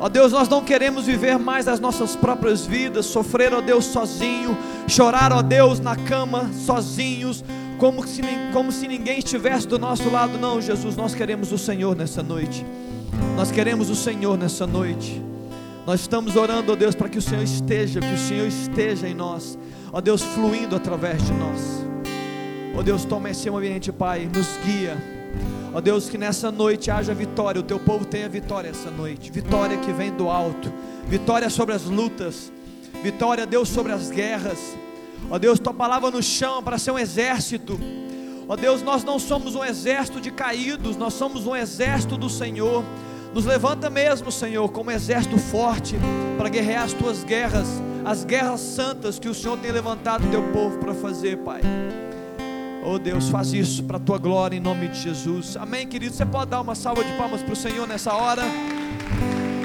Ó Deus, nós não queremos viver mais as nossas próprias vidas, sofrer, ó Deus, sozinho, chorar, ó Deus, na cama, sozinhos, como se, como se ninguém estivesse do nosso lado. Não, Jesus, nós queremos o Senhor nessa noite. Nós queremos o Senhor nessa noite. Nós estamos orando, ó Deus, para que o Senhor esteja, que o Senhor esteja em nós, ó Deus, fluindo através de nós. Ó Deus, toma esse ambiente, Pai, nos guia Ó Deus, que nessa noite haja vitória, o teu povo tenha vitória essa noite, vitória que vem do alto, vitória sobre as lutas, vitória, Deus, sobre as guerras. Ó Deus, tua palavra nos chama para ser um exército. Ó Deus, nós não somos um exército de caídos, nós somos um exército do Senhor. Nos levanta mesmo, Senhor, como um exército forte para guerrear as tuas guerras, as guerras santas que o Senhor tem levantado o teu povo para fazer, Pai. Oh Deus, faz isso para a tua glória em nome de Jesus. Amém, querido. Você pode dar uma salva de palmas para o Senhor nessa hora.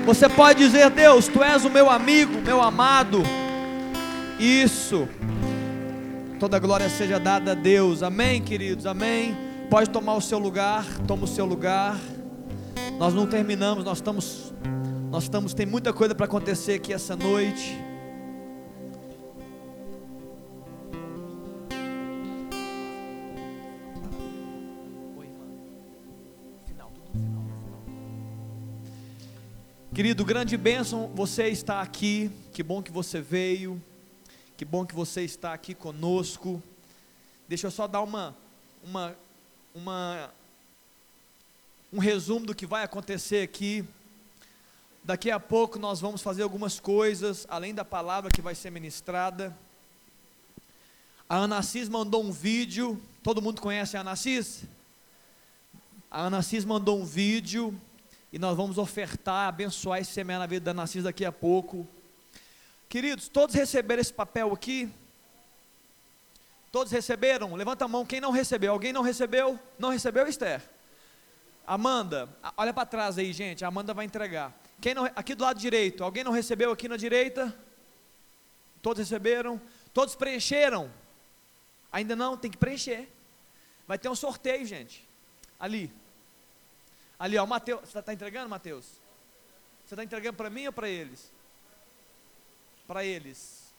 Você pode dizer, Deus, tu és o meu amigo, meu amado. Isso. Toda glória seja dada a Deus. Amém, queridos. Amém. Pode tomar o seu lugar. Toma o seu lugar. Nós não terminamos. Nós estamos. Nós estamos. Tem muita coisa para acontecer aqui essa noite. Querido, grande bênção você está aqui. Que bom que você veio. Que bom que você está aqui conosco. Deixa eu só dar uma, uma, uma, um resumo do que vai acontecer aqui. Daqui a pouco nós vamos fazer algumas coisas, além da palavra que vai ser ministrada. A Anassis mandou um vídeo. Todo mundo conhece a Anassis? A Anassis mandou um vídeo e nós vamos ofertar, abençoar e semear na vida da Narcisa daqui a pouco. Queridos, todos receberam esse papel aqui? Todos receberam? Levanta a mão quem não recebeu. Alguém não recebeu? Não recebeu, Esther? Amanda, olha para trás aí, gente. A Amanda vai entregar. Quem não, aqui do lado direito, alguém não recebeu aqui na direita? Todos receberam? Todos preencheram? Ainda não? Tem que preencher. Vai ter um sorteio, gente. Ali. Ali, ó, Mateus. Você está entregando, Mateus? Você está entregando para mim ou para eles? Para eles.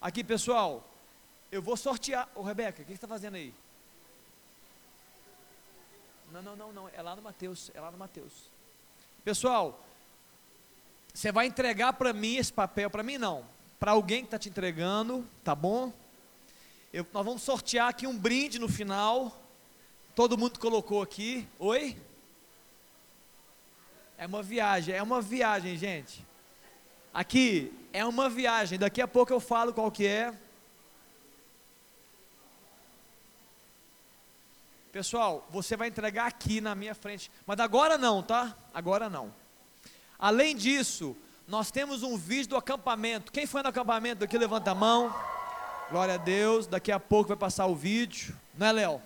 Aqui, pessoal, eu vou sortear. Ô, Rebeca, o que você está fazendo aí? Não, não, não, não. É lá no Mateus. É lá no Mateus. Pessoal, você vai entregar para mim esse papel. Para mim, não. Para alguém que está te entregando, tá bom? Eu, nós vamos sortear aqui um brinde no final. Todo mundo colocou aqui. Oi? É uma viagem, é uma viagem, gente. Aqui é uma viagem. Daqui a pouco eu falo qual que é. Pessoal, você vai entregar aqui na minha frente. Mas agora não, tá? Agora não. Além disso, nós temos um vídeo do acampamento. Quem foi no acampamento aqui, levanta a mão. Glória a Deus. Daqui a pouco vai passar o vídeo. Não é, Léo?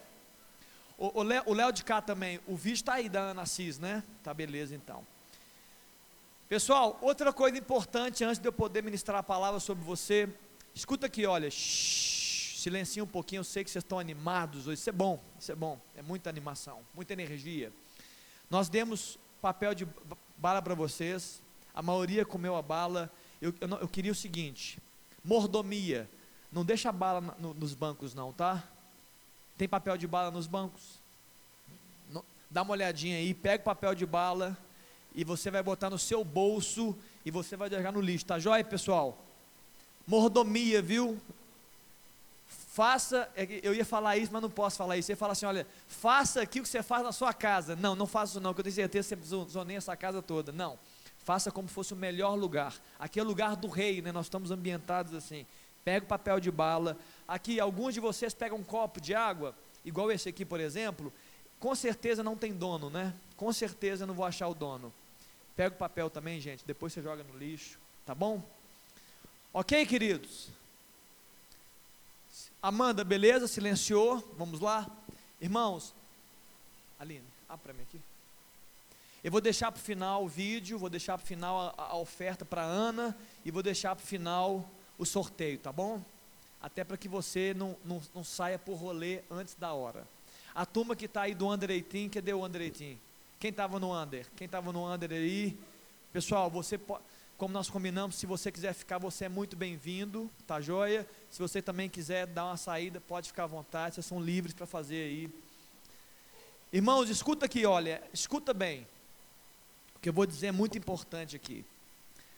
O Léo de cá também, o vídeo está aí da Ana Cis, né? Tá beleza então. Pessoal, outra coisa importante antes de eu poder ministrar a palavra sobre você, escuta aqui, olha, shh, silencie um pouquinho, eu sei que vocês estão animados hoje, isso é bom, isso é bom, é muita animação, muita energia. Nós demos papel de bala para vocês, a maioria comeu a bala, eu, eu, eu, queria o seguinte, mordomia, não deixa a bala no, nos bancos não, tá? Tem papel de bala nos bancos? Dá uma olhadinha aí, pega o papel de bala e você vai botar no seu bolso e você vai jogar no lixo, tá joia, pessoal? Mordomia, viu? Faça, é eu ia falar isso, mas não posso falar isso. Você fala assim: olha, faça aqui o que você faz na sua casa. Não, não faça isso, não, que eu tenho certeza que você zonei essa casa toda. Não, faça como fosse o melhor lugar. Aqui é o lugar do rei, né? Nós estamos ambientados assim. Pega o papel de bala, Aqui, alguns de vocês pegam um copo de água, igual esse aqui, por exemplo, com certeza não tem dono, né? Com certeza não vou achar o dono. Pega o papel também, gente, depois você joga no lixo, tá bom? Ok, queridos? Amanda, beleza? Silenciou, vamos lá? Irmãos, Aline, abre para mim aqui. Eu vou deixar para o final o vídeo, vou deixar para o final a, a oferta para Ana e vou deixar para o final o sorteio, tá bom? Até para que você não, não, não, saia por rolê antes da hora. A turma que está aí do Under 18, cadê o Under 18? Quem estava no Under? Quem estava no Under aí? Pessoal, você pode, como nós combinamos, se você quiser ficar, você é muito bem-vindo, tá joia? Se você também quiser dar uma saída, pode ficar à vontade, vocês são livres para fazer aí. Irmãos, escuta aqui, olha, escuta bem. O que eu vou dizer é muito importante aqui.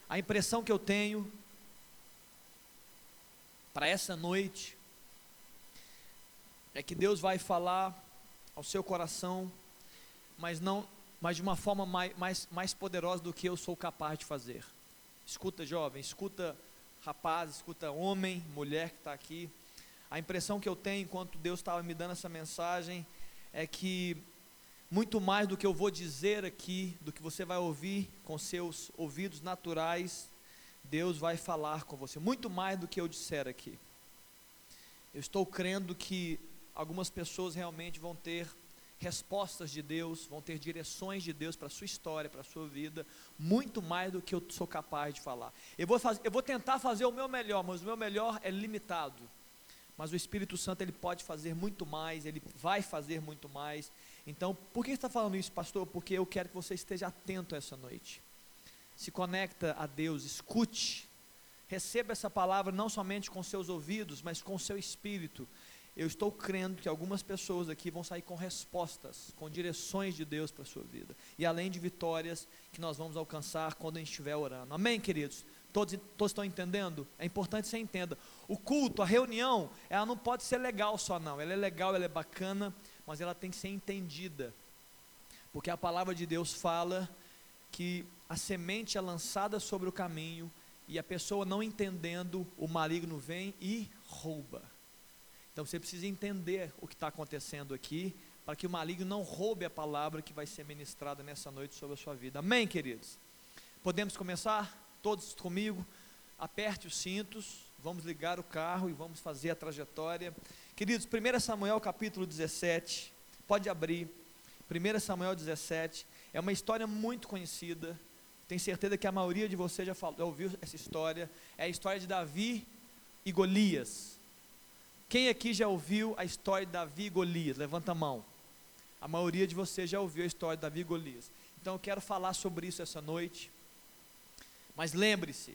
A impressão que eu tenho para essa noite é que Deus vai falar ao seu coração, mas não, mas de uma forma mais, mais, mais poderosa do que eu sou capaz de fazer. Escuta, jovem, escuta, rapaz, escuta, homem, mulher que está aqui. A impressão que eu tenho enquanto Deus estava me dando essa mensagem é que muito mais do que eu vou dizer aqui, do que você vai ouvir com seus ouvidos naturais, Deus vai falar com você, muito mais do que eu disser aqui. Eu estou crendo que algumas pessoas realmente vão ter respostas de Deus, vão ter direções de Deus para a sua história, para a sua vida, muito mais do que eu sou capaz de falar. Eu vou, fazer, eu vou tentar fazer o meu melhor, mas o meu melhor é limitado. Mas o Espírito Santo ele pode fazer muito mais, ele vai fazer muito mais. Então, por que está falando isso, pastor? Porque eu quero que você esteja atento essa noite. Se conecta a Deus, escute, receba essa palavra não somente com seus ouvidos, mas com seu espírito eu estou crendo que algumas pessoas aqui vão sair com respostas, com direções de Deus para a sua vida. E além de vitórias que nós vamos alcançar quando a gente estiver orando. Amém, queridos? Todos, todos estão entendendo? É importante que você entenda. O culto, a reunião, ela não pode ser legal só não. Ela é legal, ela é bacana, mas ela tem que ser entendida. Porque a palavra de Deus fala que a semente é lançada sobre o caminho e a pessoa não entendendo, o maligno vem e rouba. Então você precisa entender o que está acontecendo aqui, para que o maligno não roube a palavra que vai ser ministrada nessa noite sobre a sua vida. Amém, queridos? Podemos começar? Todos comigo? Aperte os cintos, vamos ligar o carro e vamos fazer a trajetória. Queridos, 1 Samuel capítulo 17, pode abrir. 1 Samuel 17 é uma história muito conhecida. Tenho certeza que a maioria de vocês já, falou, já ouviu essa história. É a história de Davi e Golias. Quem aqui já ouviu a história de Davi e Golias? Levanta a mão. A maioria de vocês já ouviu a história de Davi e Golias. Então eu quero falar sobre isso essa noite. Mas lembre-se,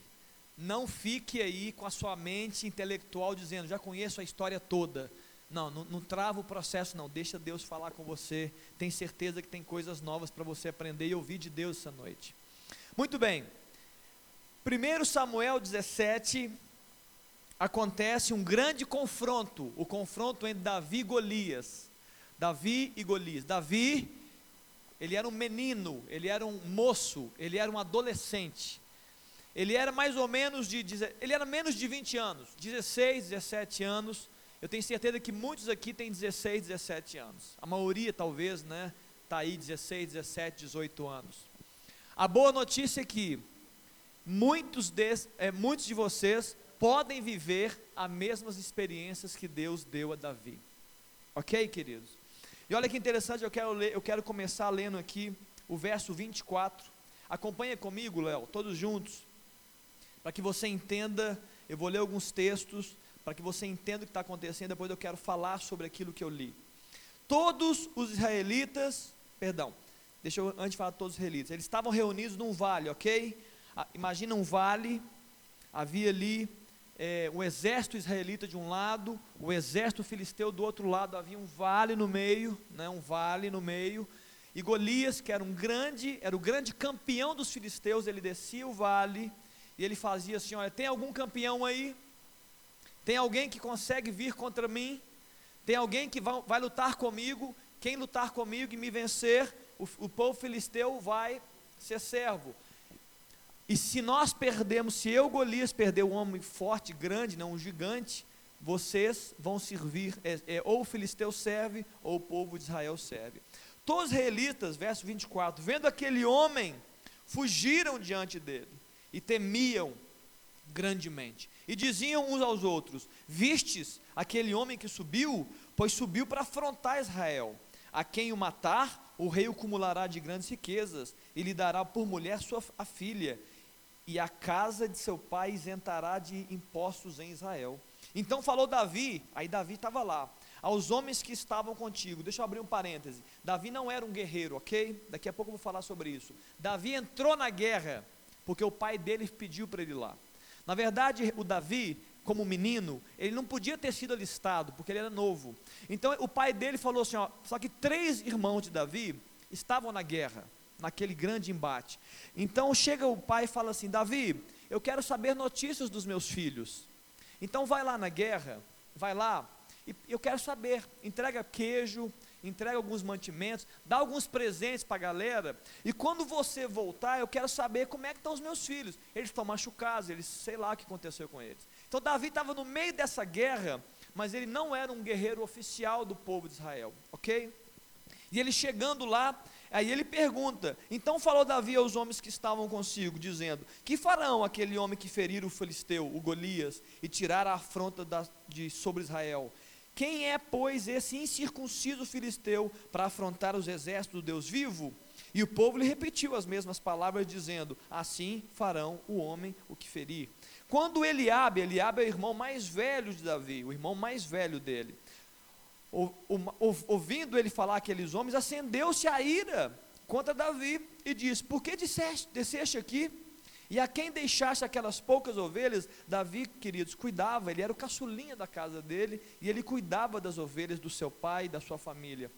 não fique aí com a sua mente intelectual dizendo, já conheço a história toda. Não, não, não trava o processo, não. Deixa Deus falar com você. Tem certeza que tem coisas novas para você aprender e ouvir de Deus essa noite. Muito bem. 1 Samuel 17, acontece um grande confronto, o confronto entre Davi e Golias. Davi e Golias. Davi, ele era um menino, ele era um moço, ele era um adolescente. Ele era mais ou menos de, ele era menos de 20 anos, 16, 17 anos. Eu tenho certeza que muitos aqui têm 16, 17 anos. A maioria talvez, né, tá aí 16, 17, 18 anos. A boa notícia é que muitos, de, é, muitos de vocês podem viver as mesmas experiências que Deus deu a Davi. Ok, queridos? E olha que interessante, eu quero, ler, eu quero começar lendo aqui o verso 24. Acompanha comigo, Léo, todos juntos, para que você entenda. Eu vou ler alguns textos para que você entenda o que está acontecendo. Depois eu quero falar sobre aquilo que eu li. Todos os israelitas, perdão, deixa eu antes falar todos os israelitas, eles estavam reunidos num vale, ok? Ah, imagina um vale, havia ali é, o exército israelita de um lado, o exército filisteu do outro lado, havia um vale no meio, né, um vale no meio, e Golias, que era um grande, era o grande campeão dos filisteus, ele descia o vale e ele fazia assim: olha, tem algum campeão aí? Tem alguém que consegue vir contra mim? Tem alguém que vai, vai lutar comigo? Quem lutar comigo e me vencer, o, o povo filisteu vai ser servo. E se nós perdemos, se eu, Golias, perder um homem forte, grande, não um gigante, vocês vão servir, é, é, ou o filisteu serve, ou o povo de Israel serve. Todos os israelitas, verso 24, vendo aquele homem, fugiram diante dele e temiam grandemente. E diziam uns aos outros: Vistes aquele homem que subiu? Pois subiu para afrontar Israel. A quem o matar, o rei o acumulará de grandes riquezas e lhe dará por mulher sua a filha e a casa de seu pai isentará de impostos em Israel. Então falou Davi, aí Davi estava lá, aos homens que estavam contigo. Deixa eu abrir um parêntese. Davi não era um guerreiro, ok? Daqui a pouco eu vou falar sobre isso. Davi entrou na guerra, porque o pai dele pediu para ele ir lá. Na verdade, o Davi, como menino, ele não podia ter sido alistado, porque ele era novo. Então o pai dele falou assim: ó, só que três irmãos de Davi estavam na guerra, naquele grande embate. Então chega o pai e fala assim: Davi, eu quero saber notícias dos meus filhos. Então vai lá na guerra, vai lá, e eu quero saber, entrega queijo, entrega alguns mantimentos, dá alguns presentes para a galera, e quando você voltar, eu quero saber como é que estão os meus filhos. Eles estão machucados, eles sei lá o que aconteceu com eles. Então Davi estava no meio dessa guerra, mas ele não era um guerreiro oficial do povo de Israel, ok? E ele chegando lá, aí ele pergunta: Então falou Davi aos homens que estavam consigo, dizendo: Que farão aquele homem que ferir o filisteu, o Golias, e tirar a afronta da, de sobre Israel? Quem é, pois, esse incircunciso filisteu para afrontar os exércitos do Deus vivo? E o povo lhe repetiu as mesmas palavras, dizendo: Assim farão o homem o que ferir. Quando Eliabe, Eliabe é o irmão mais velho de Davi, o irmão mais velho dele, ouvindo ele falar aqueles homens, acendeu-se a ira contra Davi e disse: Por que disseste, desceste aqui? E a quem deixaste aquelas poucas ovelhas, Davi, queridos, cuidava, ele era o caçulinha da casa dele, e ele cuidava das ovelhas do seu pai e da sua família.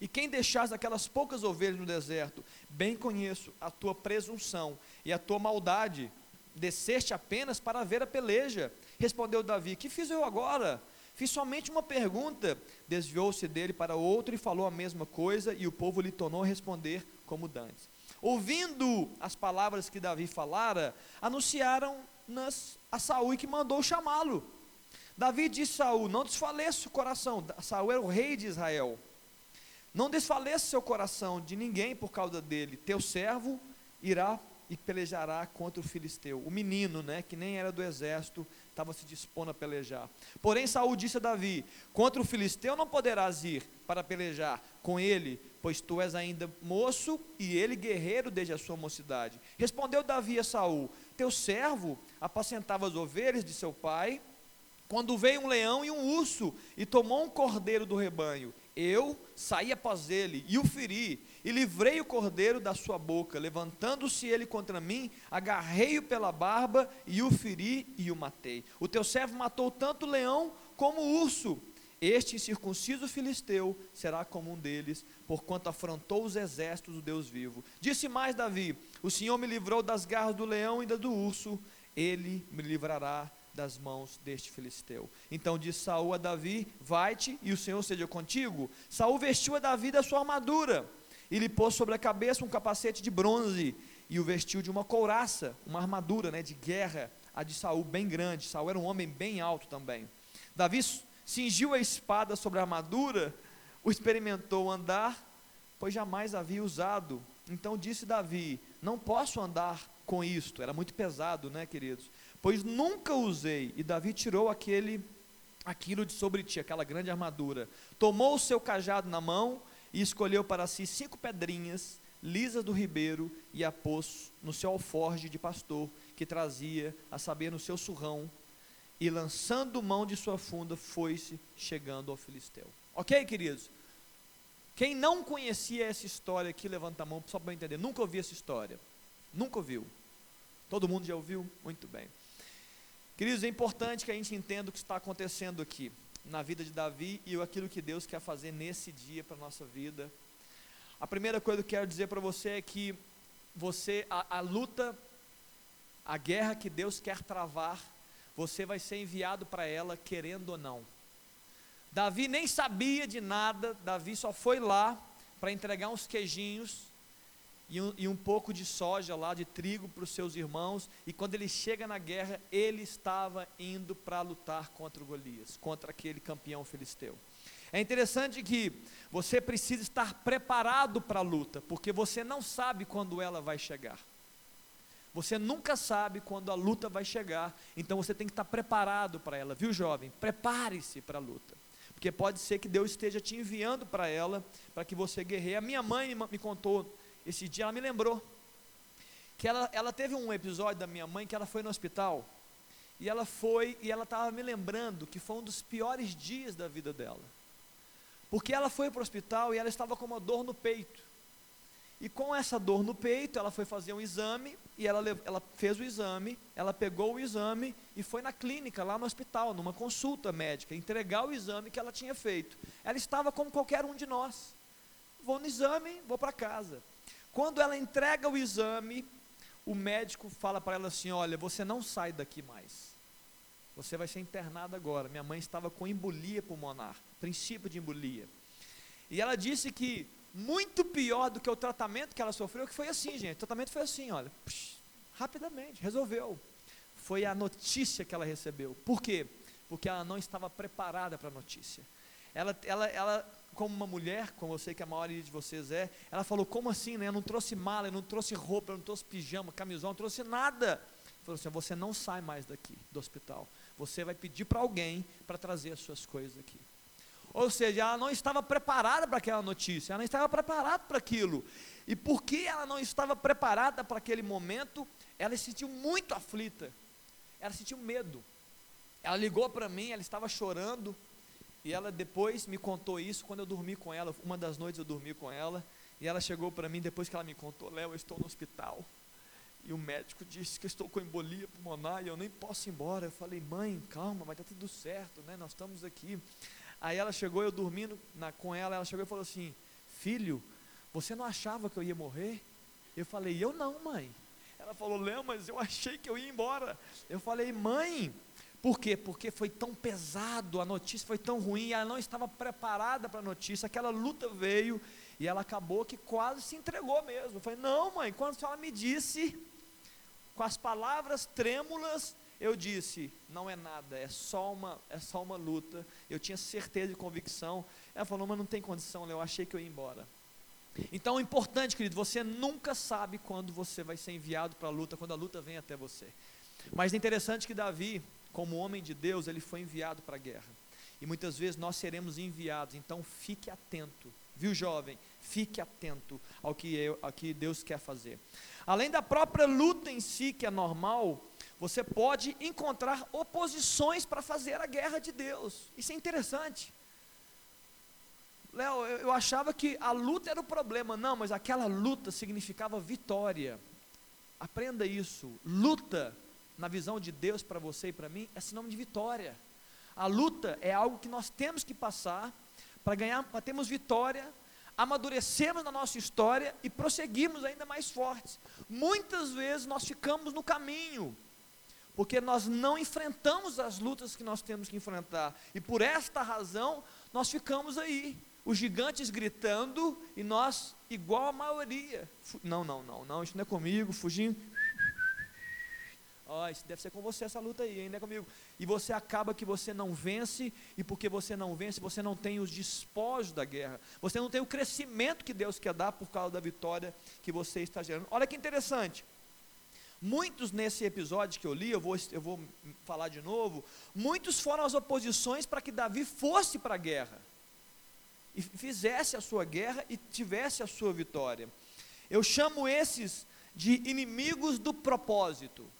E quem deixaste aquelas poucas ovelhas no deserto, bem conheço a tua presunção e a tua maldade, desceste apenas para ver a peleja. Respondeu Davi: Que fiz eu agora? Fiz somente uma pergunta. Desviou-se dele para outro e falou a mesma coisa, e o povo lhe tornou a responder como dantes. Ouvindo as palavras que Davi falara, anunciaram nas, a Saul que mandou chamá-lo. Davi disse a Saul: Não desfaleça o coração. Saul era o rei de Israel. Não desfaleça seu coração de ninguém por causa dele. Teu servo irá e pelejará contra o filisteu. O menino, né, que nem era do exército, estava se dispondo a pelejar. Porém, Saul disse a Davi: Contra o filisteu não poderás ir para pelejar com ele, pois tu és ainda moço e ele guerreiro desde a sua mocidade. Respondeu Davi a Saul: Teu servo apacentava as ovelhas de seu pai, quando veio um leão e um urso e tomou um cordeiro do rebanho. Eu saí após ele e o feri e livrei o cordeiro da sua boca. Levantando-se ele contra mim, agarrei-o pela barba e o feri e o matei. O teu servo matou tanto o leão como o urso. Este incircunciso filisteu será como um deles, porquanto afrontou os exércitos do Deus vivo. Disse mais Davi: O Senhor me livrou das garras do leão e da do urso, ele me livrará das mãos deste filisteu. Então disse Saul a Davi: Vai-te e o Senhor seja contigo. Saul vestiu a Davi da sua armadura e lhe pôs sobre a cabeça um capacete de bronze e o vestiu de uma couraça, uma armadura né, de guerra, a de Saul bem grande. Saul era um homem bem alto também. Davi cingiu a espada sobre a armadura, o experimentou andar, pois jamais havia usado. Então disse Davi: Não posso andar com isto. Era muito pesado, né, queridos? Pois nunca usei. E Davi tirou aquele aquilo de sobre ti, aquela grande armadura. Tomou o seu cajado na mão e escolheu para si cinco pedrinhas lisas do ribeiro e a pôs no seu alforge de pastor que trazia, a saber, no seu surrão, e lançando mão de sua funda, foi-se chegando ao filisteu. Ok, queridos? Quem não conhecia essa história aqui, levanta a mão só para entender. Nunca ouvi essa história. Nunca ouviu. Todo mundo já ouviu? Muito bem. Queridos, é importante que a gente entenda o que está acontecendo aqui na vida de Davi e aquilo que Deus quer fazer nesse dia para a nossa vida. A primeira coisa que eu quero dizer para você é que você, a, a luta, a guerra que Deus quer travar, você vai ser enviado para ela querendo ou não. Davi nem sabia de nada, Davi só foi lá para entregar uns queijinhos e um, e um pouco de soja lá, de trigo para os seus irmãos, e quando ele chega na guerra, ele estava indo para lutar contra o Golias, contra aquele campeão filisteu. É interessante que você precisa estar preparado para a luta, porque você não sabe quando ela vai chegar. Você nunca sabe quando a luta vai chegar, então você tem que estar preparado para ela, viu, jovem? Prepare-se para a luta, porque pode ser que Deus esteja te enviando para ela, para que você guerreie. A minha mãe me contou esse dia ela me lembrou que ela, ela teve um episódio da minha mãe que ela foi no hospital e ela foi e ela estava me lembrando que foi um dos piores dias da vida dela. Porque ela foi para o hospital e ela estava com uma dor no peito. E com essa dor no peito, ela foi fazer um exame e ela, ela fez o exame, ela pegou o exame e foi na clínica, lá no hospital, numa consulta médica, entregar o exame que ela tinha feito. Ela estava como qualquer um de nós. Vou no exame, vou para casa. Quando ela entrega o exame, o médico fala para ela assim: Olha, você não sai daqui mais. Você vai ser internada agora. Minha mãe estava com embolia pulmonar, princípio de embolia. E ela disse que muito pior do que o tratamento que ela sofreu, que foi assim, gente. O tratamento foi assim, olha, psh, rapidamente, resolveu. Foi a notícia que ela recebeu. Por quê? Porque ela não estava preparada para a notícia. Ela, ela, ela, como uma mulher, como eu sei que a maioria de vocês é, ela falou: como assim, né? Eu não trouxe mala, eu não trouxe roupa, eu não trouxe pijama, camisão, não trouxe nada. Falou assim: você não sai mais daqui do hospital. Você vai pedir para alguém para trazer as suas coisas aqui. Ou seja, ela não estava preparada para aquela notícia, ela não estava preparada para aquilo. E porque ela não estava preparada para aquele momento, ela se sentiu muito aflita. Ela sentiu medo. Ela ligou para mim, ela estava chorando, e ela depois me contou isso quando eu dormi com ela. Uma das noites eu dormi com ela, e ela chegou para mim depois que ela me contou: Léo, eu estou no hospital. E o médico disse que estou com embolia pulmonar e eu nem posso ir embora. Eu falei, mãe, calma, vai dar tudo certo, né? Nós estamos aqui. Aí ela chegou, eu dormindo na, com ela, ela chegou e falou assim: Filho, você não achava que eu ia morrer? Eu falei: Eu não, mãe. Ela falou: Léo, mas eu achei que eu ia embora. Eu falei: Mãe, por quê? Porque foi tão pesado, a notícia foi tão ruim, ela não estava preparada para a notícia, aquela luta veio e ela acabou que quase se entregou mesmo. Eu falei: Não, mãe, quando a senhora me disse, com as palavras trêmulas, eu disse, não é nada, é só uma, é só uma luta. Eu tinha certeza e convicção. Ela falou, mas não tem condição, eu achei que eu ia embora. Então, é importante, querido, você nunca sabe quando você vai ser enviado para a luta, quando a luta vem até você. Mas é interessante que Davi, como homem de Deus, ele foi enviado para a guerra. E muitas vezes nós seremos enviados, então fique atento, viu, jovem? Fique atento ao que, eu, ao que Deus quer fazer. Além da própria luta em si, que é normal, você pode encontrar oposições para fazer a guerra de Deus. Isso é interessante. Léo, eu, eu achava que a luta era o problema. Não, mas aquela luta significava vitória. Aprenda isso. Luta, na visão de Deus para você e para mim, é sinônimo de vitória. A luta é algo que nós temos que passar para ganhar, para termos vitória, amadurecemos na nossa história e prosseguimos ainda mais fortes. Muitas vezes nós ficamos no caminho, porque nós não enfrentamos as lutas que nós temos que enfrentar, e por esta razão nós ficamos aí, os gigantes gritando e nós igual a maioria. Não, não, não, não, isso não é comigo, fugindo. Ó, oh, isso deve ser com você essa luta aí, ainda é comigo. E você acaba que você não vence, e porque você não vence, você não tem os despojos da guerra. Você não tem o crescimento que Deus quer dar por causa da vitória que você está gerando. Olha que interessante. Muitos nesse episódio que eu li, eu vou, eu vou falar de novo, muitos foram as oposições para que Davi fosse para a guerra, e fizesse a sua guerra e tivesse a sua vitória. Eu chamo esses de inimigos do propósito.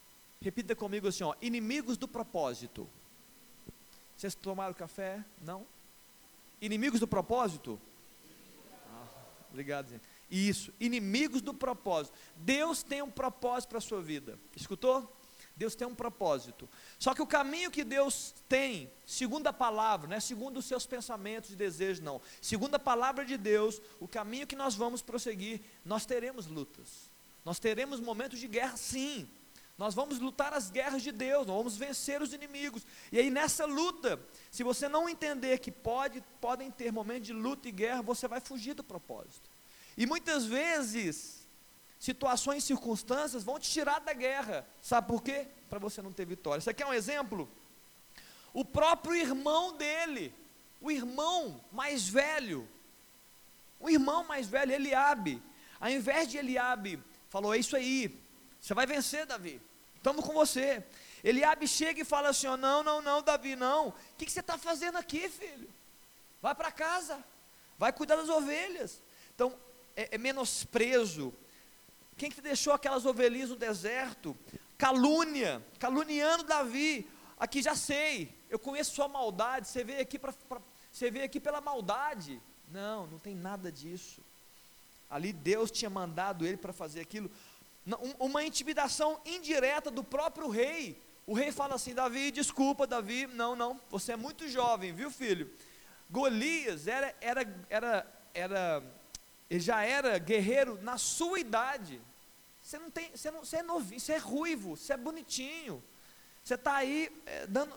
Repita comigo assim, ó, inimigos do propósito. Vocês tomaram café? Não? Inimigos do propósito? Ah, obrigado, gente. Isso, inimigos do propósito. Deus tem um propósito para a sua vida. Escutou? Deus tem um propósito. Só que o caminho que Deus tem, segundo a palavra, não é segundo os seus pensamentos e desejos, não. Segundo a palavra de Deus, o caminho que nós vamos prosseguir, nós teremos lutas. Nós teremos momentos de guerra, sim. Nós vamos lutar as guerras de Deus, nós vamos vencer os inimigos. E aí nessa luta, se você não entender que pode, podem ter momentos de luta e guerra, você vai fugir do propósito. E muitas vezes, situações e circunstâncias vão te tirar da guerra. Sabe por quê? Para você não ter vitória. Isso aqui é um exemplo. O próprio irmão dele, o irmão mais velho, o irmão mais velho, Eliabe, ao invés de Eliabe, falou: É isso aí, você vai vencer, Davi, estamos com você. Eliabe chega e fala assim: oh, Não, não, não, Davi, não. O que, que você está fazendo aqui, filho? Vai para casa, vai cuidar das ovelhas. Então, é, é menosprezo. Quem que deixou aquelas ovelhinhas no deserto? Calúnia, caluniando Davi. Aqui já sei, eu conheço sua maldade. Você veio aqui para você veio aqui pela maldade. Não, não tem nada disso. Ali Deus tinha mandado ele para fazer aquilo. Uma intimidação indireta do próprio rei. O rei fala assim: Davi, desculpa, Davi, não, não, você é muito jovem, viu, filho? Golias era, era, era, era, já era guerreiro na sua idade. Você não tem, você, não, você é novinho, você é ruivo, você é bonitinho. Você está aí é, dando,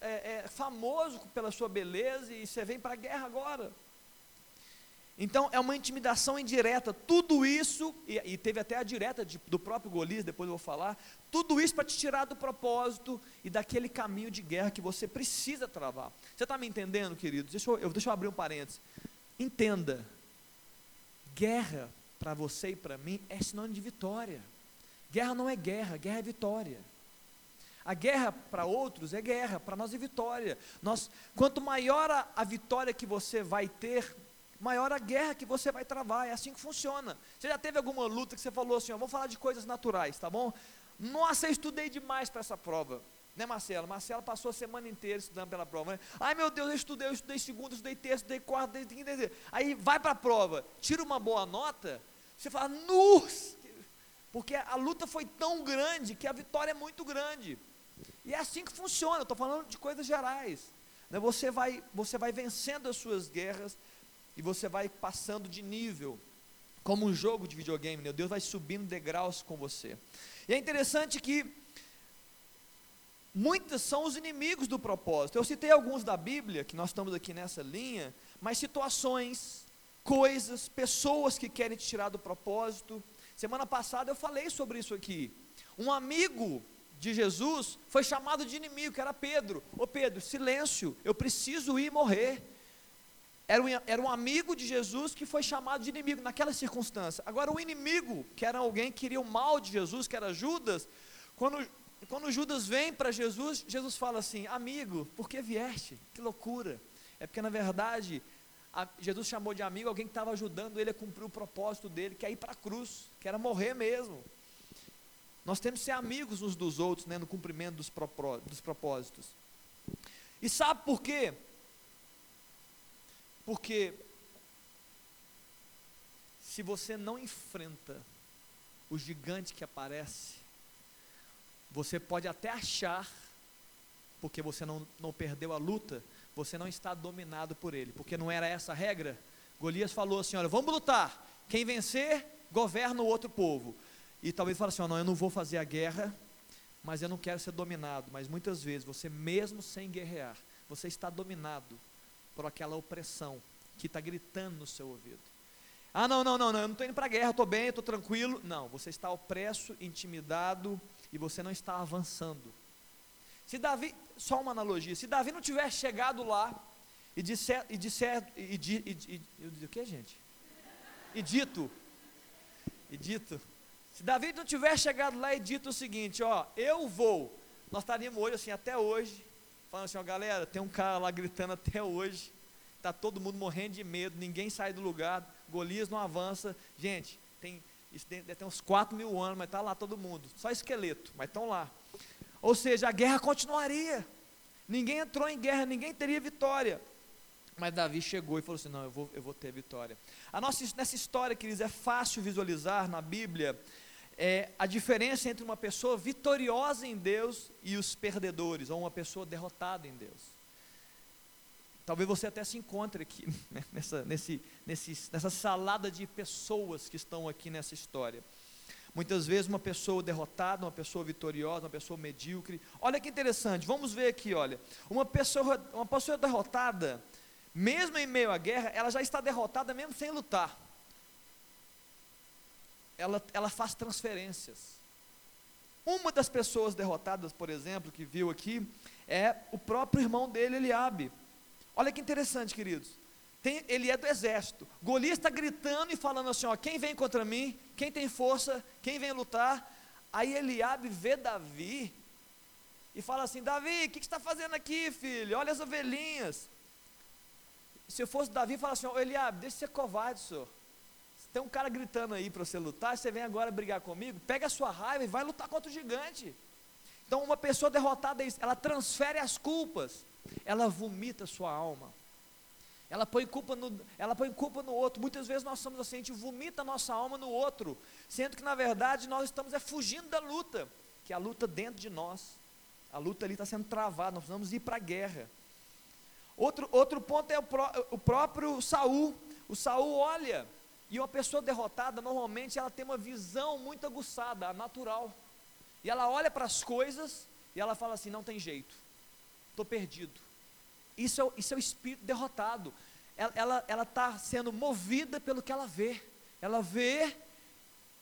é, é, famoso pela sua beleza e você vem para a guerra agora. Então é uma intimidação indireta, tudo isso, e, e teve até a direta de, do próprio Golias, depois eu vou falar, tudo isso para te tirar do propósito e daquele caminho de guerra que você precisa travar. Você está me entendendo, queridos? Deixa eu, deixa eu abrir um parênteses. Entenda, guerra para você e para mim é sinônimo de vitória. Guerra não é guerra, guerra é vitória. A guerra para outros é guerra, para nós é vitória. Nós, quanto maior a, a vitória que você vai ter maior a guerra que você vai travar. É assim que funciona. Você já teve alguma luta que você falou assim, ó, vamos falar de coisas naturais, tá bom? Nossa, eu estudei demais para essa prova. Né, Marcelo? Marcelo passou a semana inteira estudando pela prova. Né? Ai, meu Deus, eu estudei, eu estudei segundo, eu estudei terço, eu estudei quarto, eu estudei quinto. Aí vai para a prova, tira uma boa nota, você fala, nus! Porque a luta foi tão grande que a vitória é muito grande. E é assim que funciona, eu estou falando de coisas gerais. Né? Você, vai, você vai vencendo as suas guerras, e você vai passando de nível, como um jogo de videogame, né? Deus vai subindo degraus com você. E é interessante que muitos são os inimigos do propósito. Eu citei alguns da Bíblia, que nós estamos aqui nessa linha, mas situações, coisas, pessoas que querem te tirar do propósito. Semana passada eu falei sobre isso aqui. Um amigo de Jesus foi chamado de inimigo, que era Pedro. Ô Pedro, silêncio, eu preciso ir morrer era um, era um amigo de Jesus que foi chamado de inimigo naquela circunstância. Agora, o inimigo, que era alguém que queria o mal de Jesus, que era Judas, quando, quando Judas vem para Jesus, Jesus fala assim: Amigo, por que vieste? Que loucura. É porque, na verdade, a, Jesus chamou de amigo alguém que estava ajudando ele a cumprir o propósito dele, que é ir para a cruz, que era morrer mesmo. Nós temos que ser amigos uns dos outros, né, no cumprimento dos, dos propósitos. E sabe por quê? Porque se você não enfrenta o gigante que aparece, você pode até achar, porque você não, não perdeu a luta, você não está dominado por ele, porque não era essa a regra. Golias falou assim: olha, vamos lutar, quem vencer, governa o outro povo. E talvez fale assim: oh, não, eu não vou fazer a guerra, mas eu não quero ser dominado. Mas muitas vezes, você mesmo sem guerrear, você está dominado por aquela opressão que está gritando no seu ouvido. Ah, não, não, não, não eu não estou indo para a guerra, estou bem, estou tranquilo. Não, você está opresso, intimidado e você não está avançando. Se Davi, só uma analogia, se Davi não tivesse chegado lá e disser, e disser, e, e, e, o que gente? E dito, e dito, se Davi não tivesse chegado lá e dito o seguinte, ó, eu vou, nós estaríamos hoje assim, até hoje, falando assim, ó, galera, tem um cara lá gritando até hoje, está todo mundo morrendo de medo, ninguém sai do lugar, Golias não avança. Gente, tem, isso tem, tem uns 4 mil anos, mas está lá todo mundo, só esqueleto, mas estão lá. Ou seja, a guerra continuaria. Ninguém entrou em guerra, ninguém teria vitória. Mas Davi chegou e falou assim: Não, eu vou, eu vou ter vitória. A nossa, nessa história, queridos, é fácil visualizar na Bíblia é, a diferença entre uma pessoa vitoriosa em Deus e os perdedores, ou uma pessoa derrotada em Deus. Talvez você até se encontre aqui, né, nessa, nesse, nesse, nessa salada de pessoas que estão aqui nessa história. Muitas vezes uma pessoa derrotada, uma pessoa vitoriosa, uma pessoa medíocre. Olha que interessante, vamos ver aqui, olha. Uma pessoa, uma pessoa derrotada, mesmo em meio à guerra, ela já está derrotada mesmo sem lutar ela, ela faz transferências. Uma das pessoas derrotadas, por exemplo, que viu aqui, é o próprio irmão dele, Eliabe. Olha que interessante, queridos. Tem, ele é do exército. Golias está gritando e falando assim: ó, quem vem contra mim? Quem tem força? Quem vem lutar? Aí Eliabe vê Davi e fala assim: Davi, o que, que você está fazendo aqui, filho? Olha as ovelhinhas. Se eu fosse Davi, fala assim: ó, Eliabe, deixa de ser covarde, senhor. Tem um cara gritando aí para você lutar, você vem agora brigar comigo, pega a sua raiva e vai lutar contra o gigante. Então, uma pessoa derrotada é ela transfere as culpas, ela vomita a sua alma. Ela põe culpa no, ela põe culpa no outro. Muitas vezes nós somos assim, a gente vomita a nossa alma no outro, sendo que na verdade nós estamos é fugindo da luta, que é a luta dentro de nós. A luta ali está sendo travada, nós precisamos ir para a guerra. Outro, outro ponto é o, pró, o próprio Saul. O Saul olha, e uma pessoa derrotada, normalmente ela tem uma visão muito aguçada, natural. E ela olha para as coisas e ela fala assim: não tem jeito, estou perdido. Isso é, isso é o espírito derrotado. Ela está sendo movida pelo que ela vê. Ela vê,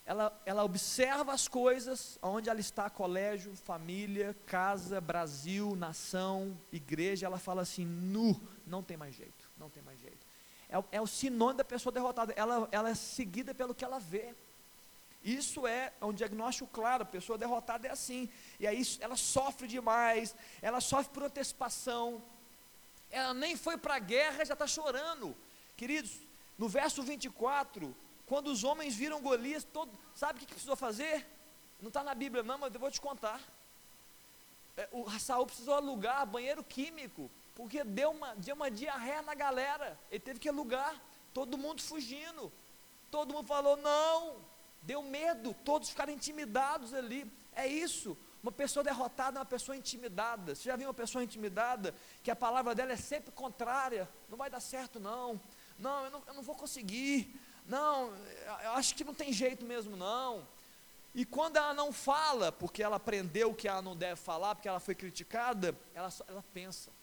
ela, ela observa as coisas, onde ela está, colégio, família, casa, Brasil, nação, igreja, ela fala assim, nu, não tem mais jeito, não tem mais jeito. É, é o sinônimo da pessoa derrotada, ela, ela é seguida pelo que ela vê. Isso é um diagnóstico claro, a pessoa derrotada é assim. E aí ela sofre demais, ela sofre por antecipação, ela nem foi para a guerra, já está chorando. Queridos, no verso 24, quando os homens viram Golias, todo, sabe o que, que precisou fazer? Não está na Bíblia, não, mas eu vou te contar. É, o Saul precisou alugar banheiro químico, porque deu uma, deu uma diarreia na galera. Ele teve que alugar, todo mundo fugindo. Todo mundo falou: não, deu medo, todos ficaram intimidados ali. É isso. Uma pessoa derrotada é uma pessoa intimidada. Você já viu uma pessoa intimidada que a palavra dela é sempre contrária? Não vai dar certo, não. Não, eu não, eu não vou conseguir. Não, eu acho que não tem jeito mesmo, não. E quando ela não fala, porque ela aprendeu que ela não deve falar, porque ela foi criticada, ela, ela pensa.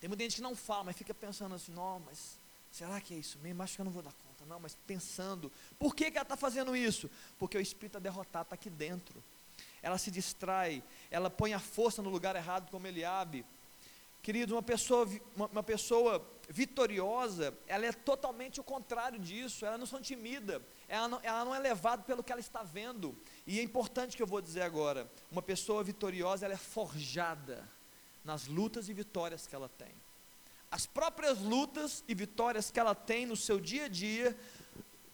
Tem muita gente que não fala, mas fica pensando assim: não, mas será que é isso mesmo? Acho que eu não vou dar conta, não, mas pensando. Por que, que ela está fazendo isso? Porque o espírito derrotado, está aqui dentro ela se distrai, ela põe a força no lugar errado, como Eliabe. Querido, uma pessoa, uma, uma, pessoa vitoriosa, ela é totalmente o contrário disso, ela não se intimida, ela não, ela não é levada pelo que ela está vendo. E é importante que eu vou dizer agora: uma pessoa vitoriosa, ela é forjada nas lutas e vitórias que ela tem. As próprias lutas e vitórias que ela tem no seu dia a dia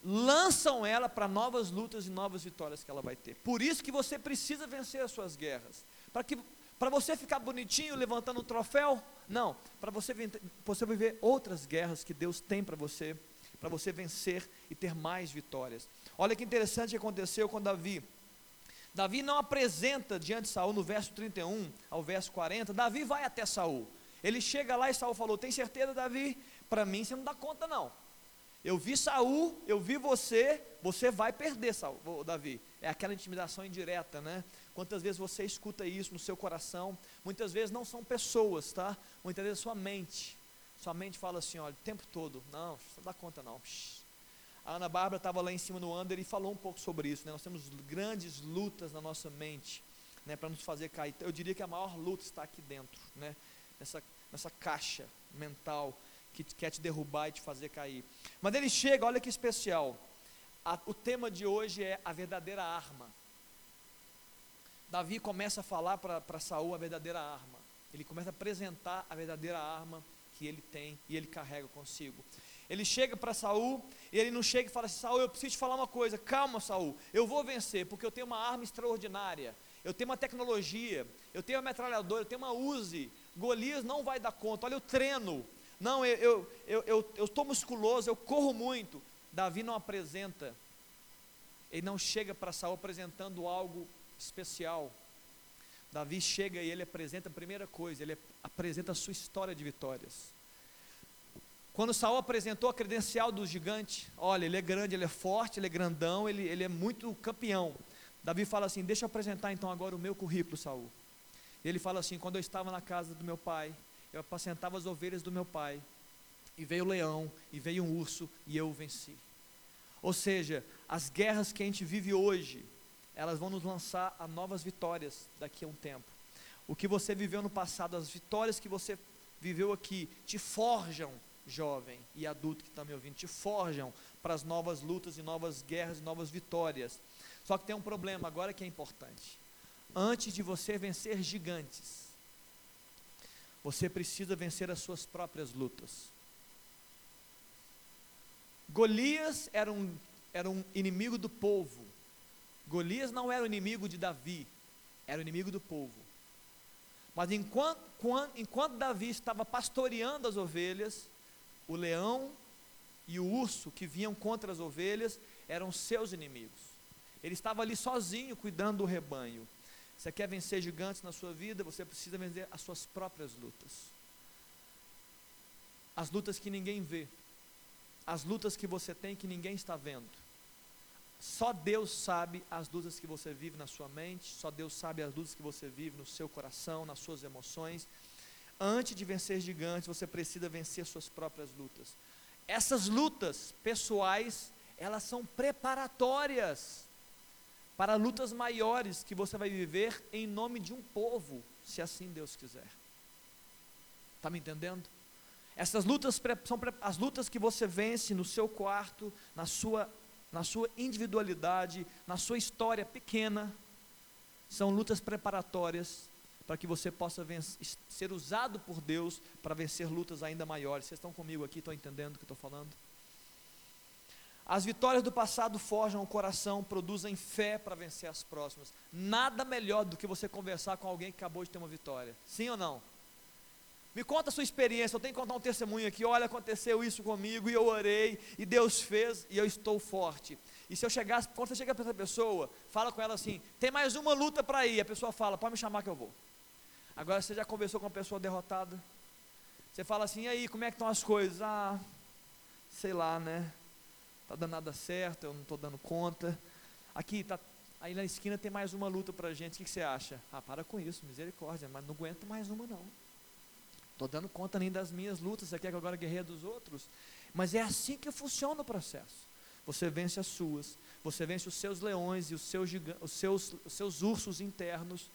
lançam ela para novas lutas e novas vitórias que ela vai ter. Por isso que você precisa vencer as suas guerras. Para que para você ficar bonitinho levantando um troféu? Não, para você, você viver outras guerras que Deus tem para você, para você vencer e ter mais vitórias. Olha que interessante que aconteceu com Davi. Davi não apresenta diante de Saul no verso 31 ao verso 40, Davi vai até Saul. Ele chega lá e Saul falou: "Tem certeza, Davi? Para mim você não dá conta não. Eu vi Saul, eu vi você, você vai perder, Saul, Davi. É aquela intimidação indireta, né? Quantas vezes você escuta isso no seu coração? Muitas vezes não são pessoas, tá? Muitas vezes é sua mente. Sua mente fala assim, olha, o tempo todo, não, não dá conta não. A Ana Bárbara estava lá em cima no under e falou um pouco sobre isso, né? Nós temos grandes lutas na nossa mente, né? Para nos fazer cair. Eu diria que a maior luta está aqui dentro, né? Nessa, nessa caixa mental que quer te derrubar e te fazer cair. Mas ele chega, olha que especial. A, o tema de hoje é a verdadeira arma. Davi começa a falar para Saul a verdadeira arma. Ele começa a apresentar a verdadeira arma que ele tem e ele carrega consigo. Ele chega para Saul e ele não chega e fala assim: Saul, eu preciso te falar uma coisa. Calma, Saul, eu vou vencer porque eu tenho uma arma extraordinária. Eu tenho uma tecnologia, eu tenho uma metralhadora, eu tenho uma Uzi. Golias não vai dar conta. Olha o treino, não, eu estou eu, eu, eu, eu musculoso, eu corro muito. Davi não apresenta, ele não chega para Saul apresentando algo especial. Davi chega e ele apresenta a primeira coisa, ele apresenta a sua história de vitórias. Quando Saul apresentou a credencial do gigante, olha, ele é grande, ele é forte, ele é grandão, ele, ele é muito campeão. Davi fala assim: Deixa eu apresentar então agora o meu currículo, Saul. Ele fala assim: Quando eu estava na casa do meu pai, eu apacentava as ovelhas do meu pai, e veio o leão, e veio um urso, e eu o venci. Ou seja, as guerras que a gente vive hoje, elas vão nos lançar a novas vitórias daqui a um tempo. O que você viveu no passado, as vitórias que você viveu aqui, te forjam, jovem e adulto que está me ouvindo, te forjam para as novas lutas e novas guerras e novas vitórias. Só que tem um problema agora que é importante. Antes de você vencer gigantes, você precisa vencer as suas próprias lutas. Golias era um, era um inimigo do povo. Golias não era o inimigo de Davi, era o inimigo do povo. Mas enquanto, enquanto Davi estava pastoreando as ovelhas, O leão e o urso que vinham contra as ovelhas eram seus inimigos. Ele estava ali sozinho cuidando do rebanho. Você quer vencer gigantes na sua vida? Você precisa vencer as suas próprias lutas. As lutas que ninguém vê. As lutas que você tem que ninguém está vendo. Só Deus sabe as lutas que você vive na sua mente, só Deus sabe as lutas que você vive no seu coração, nas suas emoções. Antes de vencer gigantes, você precisa vencer suas próprias lutas. Essas lutas pessoais, elas são preparatórias para lutas maiores que você vai viver em nome de um povo, se assim Deus quiser. Está me entendendo? Essas lutas são as lutas que você vence no seu quarto, na sua, na sua individualidade, na sua história pequena, são lutas preparatórias para que você possa ser usado por Deus para vencer lutas ainda maiores. Vocês estão comigo aqui, estão entendendo o que estou falando? As vitórias do passado forjam o coração, produzem fé para vencer as próximas. Nada melhor do que você conversar com alguém que acabou de ter uma vitória. Sim ou não? Me conta a sua experiência. Eu tenho que contar um testemunho aqui. Olha, aconteceu isso comigo e eu orei e Deus fez e eu estou forte. E se eu chegasse, quando você chega para essa pessoa, fala com ela assim: tem mais uma luta para ir. A pessoa fala: pode me chamar que eu vou. Agora você já conversou com uma pessoa derrotada? Você fala assim, e aí, como é que estão as coisas? Ah, sei lá, né? Tá dando nada certo, eu não estou dando conta. Aqui, tá, aí na esquina tem mais uma luta para a gente, o que, que você acha? Ah, para com isso, misericórdia, mas não aguento mais uma não. Estou dando conta nem das minhas lutas, você quer que agora guerreie dos outros? Mas é assim que funciona o processo. Você vence as suas, você vence os seus leões e os seus, os seus, os seus ursos internos,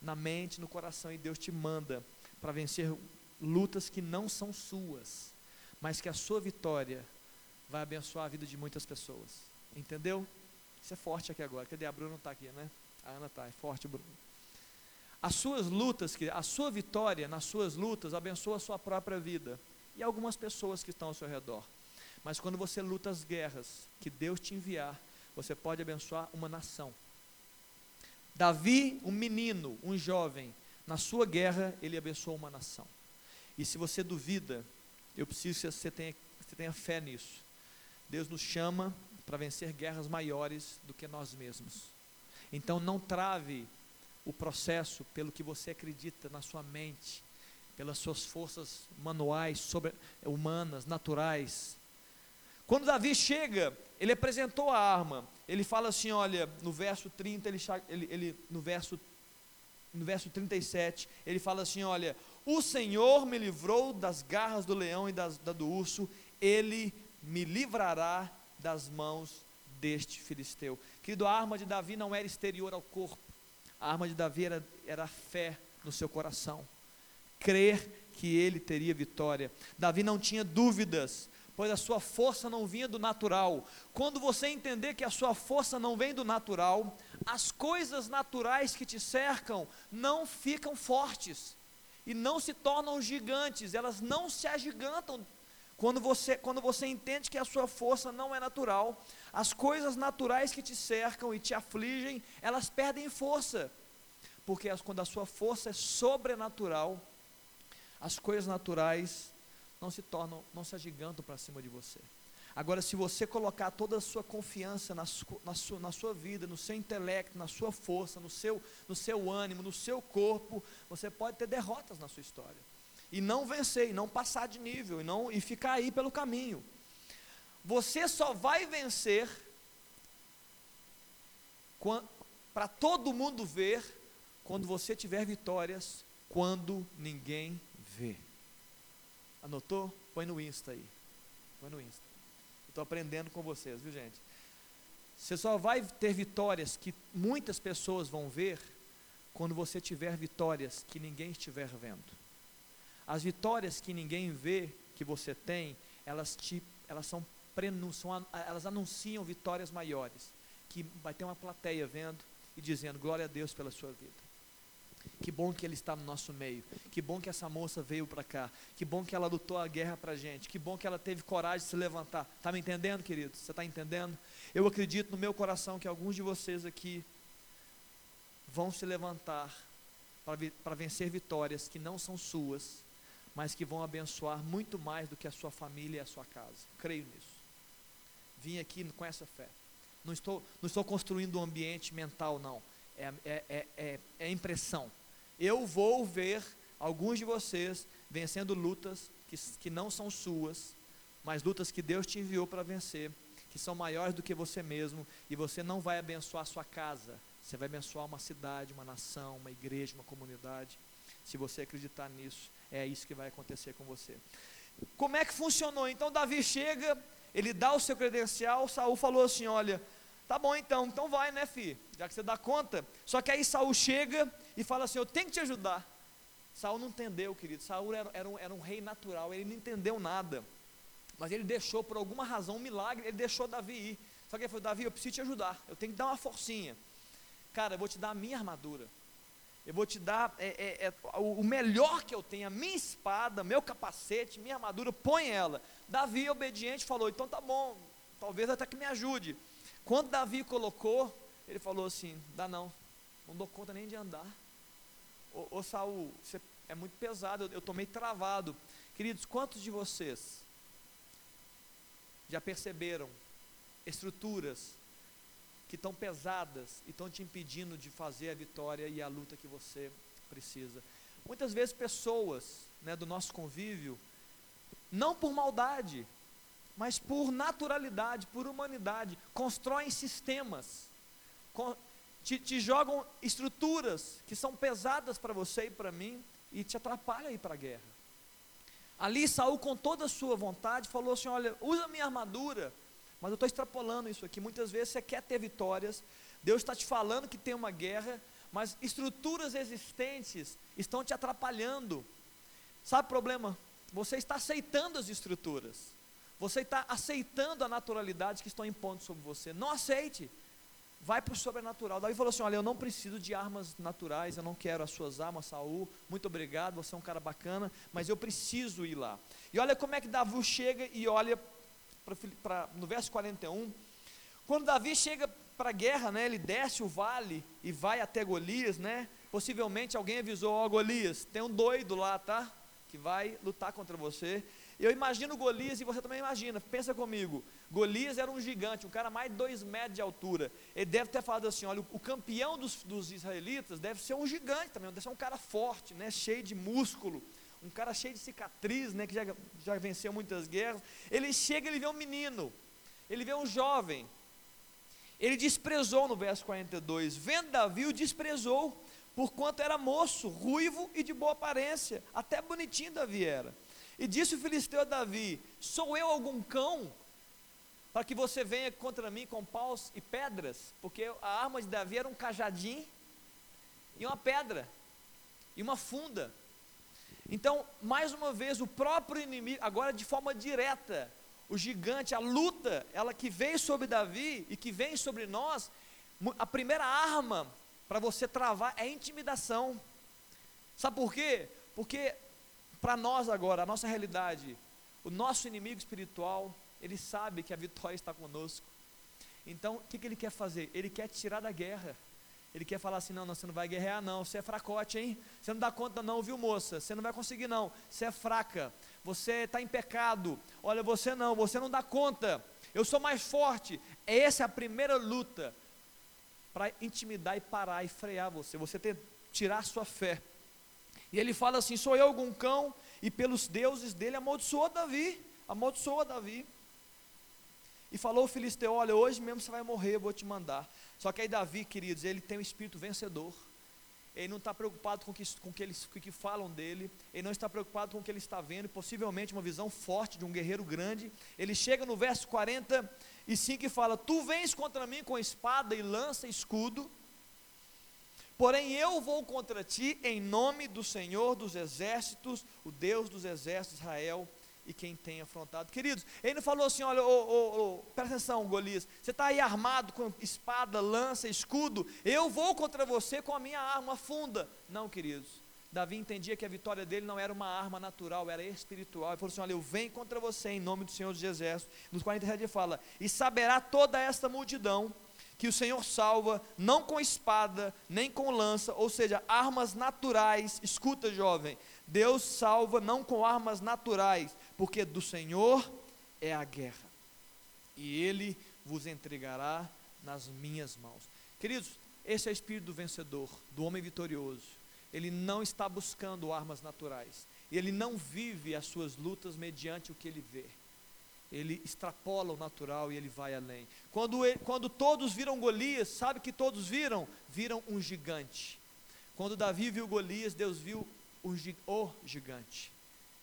na mente, no coração, e Deus te manda para vencer lutas que não são suas, mas que a sua vitória vai abençoar a vida de muitas pessoas. Entendeu? Isso é forte aqui agora. Cadê a Bruna? Não está aqui, né? A Ana está, é forte, Bruno. As suas lutas, a sua vitória nas suas lutas abençoa a sua própria vida e algumas pessoas que estão ao seu redor. Mas quando você luta as guerras que Deus te enviar, você pode abençoar uma nação. Davi, um menino, um jovem, na sua guerra, ele abençoou uma nação. E se você duvida, eu preciso que você tenha, você tenha fé nisso. Deus nos chama para vencer guerras maiores do que nós mesmos. Então não trave o processo pelo que você acredita na sua mente, pelas suas forças manuais, sobre, humanas, naturais. Quando Davi chega, ele apresentou a arma. Ele fala assim, olha, no verso 30, ele, ele, no, verso, no verso 37, ele fala assim, olha, o Senhor me livrou das garras do leão e das, da do urso, ele me livrará das mãos deste filisteu. Querido, a arma de Davi não era exterior ao corpo, a arma de Davi era, era a fé no seu coração, crer que ele teria vitória. Davi não tinha dúvidas pois a sua força não vinha do natural. Quando você entender que a sua força não vem do natural, as coisas naturais que te cercam não ficam fortes e não se tornam gigantes, elas não se agigantam. Quando você, quando você entende que a sua força não é natural, as coisas naturais que te cercam e te afligem, elas perdem força. Porque as, quando a sua força é sobrenatural, as coisas naturais não se tornam, não se agigantam para cima de você. Agora, se você colocar toda a sua confiança na, na, sua, na sua vida, no seu intelecto, na sua força, no seu, no seu ânimo, no seu corpo, você pode ter derrotas na sua história. E não vencer, e não passar de nível, e, não, e ficar aí pelo caminho. Você só vai vencer para todo mundo ver quando você tiver vitórias, quando ninguém vê. Anotou? Põe no Insta aí. Põe no Insta. Estou aprendendo com vocês, viu gente? Você só vai ter vitórias que muitas pessoas vão ver quando você tiver vitórias que ninguém estiver vendo. As vitórias que ninguém vê que você tem, elas te, elas são, são elas anunciam vitórias maiores, que vai ter uma plateia vendo e dizendo glória a Deus pela sua vida. Que bom que ele está no nosso meio. Que bom que essa moça veio para cá. Que bom que ela lutou a guerra para gente. Que bom que ela teve coragem de se levantar. Está me entendendo, querido? Você está entendendo? Eu acredito no meu coração que alguns de vocês aqui vão se levantar para vencer vitórias que não são suas, mas que vão abençoar muito mais do que a sua família e a sua casa. Creio nisso. Vim aqui com essa fé. Não estou, não estou construindo um ambiente mental, não. É, é, é, é, é impressão. Eu vou ver alguns de vocês vencendo lutas que, que não são suas, mas lutas que Deus te enviou para vencer, que são maiores do que você mesmo, e você não vai abençoar a sua casa, você vai abençoar uma cidade, uma nação, uma igreja, uma comunidade. Se você acreditar nisso, é isso que vai acontecer com você. Como é que funcionou? Então Davi chega, ele dá o seu credencial, Saul falou assim: olha, tá bom então, então vai, né, fi? Já que você dá conta. Só que aí Saul chega e fala assim: eu tenho que te ajudar. Saul não entendeu, querido. Saul era, era, um, era um rei natural, ele não entendeu nada. Mas ele deixou, por alguma razão, um milagre, ele deixou Davi ir. Só que ele falou: Davi, eu preciso te ajudar, eu tenho que dar uma forcinha. Cara, eu vou te dar a minha armadura. Eu vou te dar é, é, é, o melhor que eu tenho, a minha espada, meu capacete, minha armadura, põe ela. Davi, obediente, falou: então tá bom, talvez até que me ajude. Quando Davi colocou, ele falou assim: dá não, não dou conta nem de andar. Ô, ô Saul, você é muito pesado, eu, eu tô meio travado. Queridos, quantos de vocês já perceberam estruturas que estão pesadas e estão te impedindo de fazer a vitória e a luta que você precisa. Muitas vezes pessoas né, do nosso convívio, não por maldade, mas por naturalidade, por humanidade, constroem sistemas, te, te jogam estruturas que são pesadas para você e para mim e te atrapalham a ir para a guerra. Ali Saul, com toda a sua vontade, falou assim: Olha, usa minha armadura, mas eu estou extrapolando isso aqui. Muitas vezes você quer ter vitórias, Deus está te falando que tem uma guerra, mas estruturas existentes estão te atrapalhando. Sabe o problema? Você está aceitando as estruturas, você está aceitando a naturalidade que estão impondo sobre você. Não aceite, vai para o sobrenatural. Davi falou assim: Olha, eu não preciso de armas naturais, eu não quero as suas armas, Saul. Muito obrigado, você é um cara bacana, mas eu preciso ir lá. E olha como é que Davi chega e olha pra, no verso 41, quando Davi chega para a guerra, né, ele desce o vale e vai até Golias, né? Possivelmente alguém avisou, ó oh, Golias, tem um doido lá, tá? Que vai lutar contra você. Eu imagino Golias e você também imagina, pensa comigo. Golias era um gigante, um cara mais de dois metros de altura. Ele deve ter falado assim: olha, o campeão dos, dos israelitas deve ser um gigante também, deve ser um cara forte, né, cheio de músculo um cara cheio de cicatriz, né, que já, já venceu muitas guerras. Ele chega, ele vê um menino, ele vê um jovem. Ele desprezou no verso 42, vendo Davi, o desprezou, porquanto era moço, ruivo e de boa aparência, até bonitinho Davi era. E disse o filisteu a Davi: Sou eu algum cão para que você venha contra mim com paus e pedras? Porque a arma de Davi era um cajadinho e uma pedra e uma funda. Então, mais uma vez, o próprio inimigo, agora de forma direta, o gigante, a luta, ela que veio sobre Davi e que vem sobre nós, a primeira arma para você travar é a intimidação. Sabe por quê? Porque para nós agora, a nossa realidade, o nosso inimigo espiritual, ele sabe que a vitória está conosco. Então, o que, que ele quer fazer? Ele quer tirar da guerra. Ele quer falar assim: não, não, você não vai guerrear, não. Você é fracote, hein? Você não dá conta, não, viu, moça? Você não vai conseguir, não. Você é fraca. Você está em pecado. Olha, você não, você não dá conta. Eu sou mais forte. Essa é a primeira luta para intimidar e parar e frear você. Você tem tirar sua fé. E ele fala assim: sou eu algum cão? E pelos deuses dele amaldiçoou Davi. Amaldiçoou Davi. E falou o filisteu: Olha, hoje mesmo você vai morrer, eu vou te mandar. Só que aí Davi, queridos, ele tem um espírito vencedor. Ele não está preocupado com o que, com que eles que falam dele, ele não está preocupado com o que ele está vendo, possivelmente uma visão forte de um guerreiro grande. Ele chega no verso 45 e fala: Tu vens contra mim com espada e lança e escudo, porém eu vou contra ti em nome do Senhor dos exércitos, o Deus dos exércitos de Israel, e quem tem afrontado. Queridos, ele não falou assim: olha, oh, oh, oh, presta atenção, Golias, você está aí armado com espada, lança, escudo, eu vou contra você com a minha arma funda. Não, queridos. Davi entendia que a vitória dele não era uma arma natural, era espiritual. Ele falou assim: Olha, eu venho contra você em nome do Senhor dos Exércitos. Nos 47 ele fala: E saberá toda esta multidão que o Senhor salva não com espada, nem com lança, ou seja, armas naturais. Escuta, jovem, Deus salva não com armas naturais, porque do Senhor é a guerra, e Ele vos entregará nas minhas mãos. Queridos, esse é o espírito do vencedor, do homem vitorioso. Ele não está buscando armas naturais, ele não vive as suas lutas mediante o que ele vê ele extrapola o natural e ele vai além. Quando, ele, quando todos viram Golias, sabe que todos viram? Viram um gigante. Quando Davi viu Golias, Deus viu o, gigante,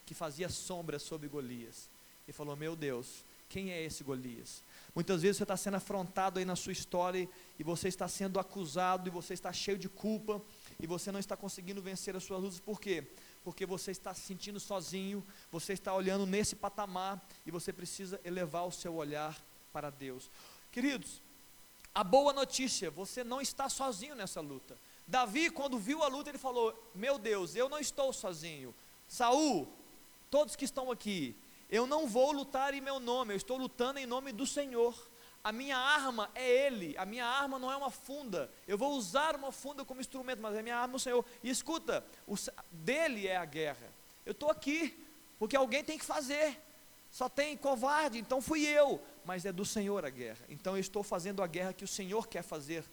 que fazia sombra sobre Golias. E falou: Meu Deus, quem é esse Golias? Muitas vezes você está sendo afrontado aí na sua história e você está sendo acusado e você está cheio de culpa e você não está conseguindo vencer as suas lutas, por quê? porque você está se sentindo sozinho, você está olhando nesse patamar e você precisa elevar o seu olhar para Deus. Queridos, a boa notícia, você não está sozinho nessa luta. Davi, quando viu a luta, ele falou: Meu Deus, eu não estou sozinho. Saul, todos que estão aqui, eu não vou lutar em meu nome, eu estou lutando em nome do Senhor a minha arma é Ele, a minha arma não é uma funda, eu vou usar uma funda como instrumento, mas a minha arma é o Senhor. E escuta, o, dele é a guerra. Eu estou aqui, porque alguém tem que fazer. Só tem covarde, então fui eu, mas é do Senhor a guerra. Então eu estou fazendo a guerra que o Senhor quer fazer.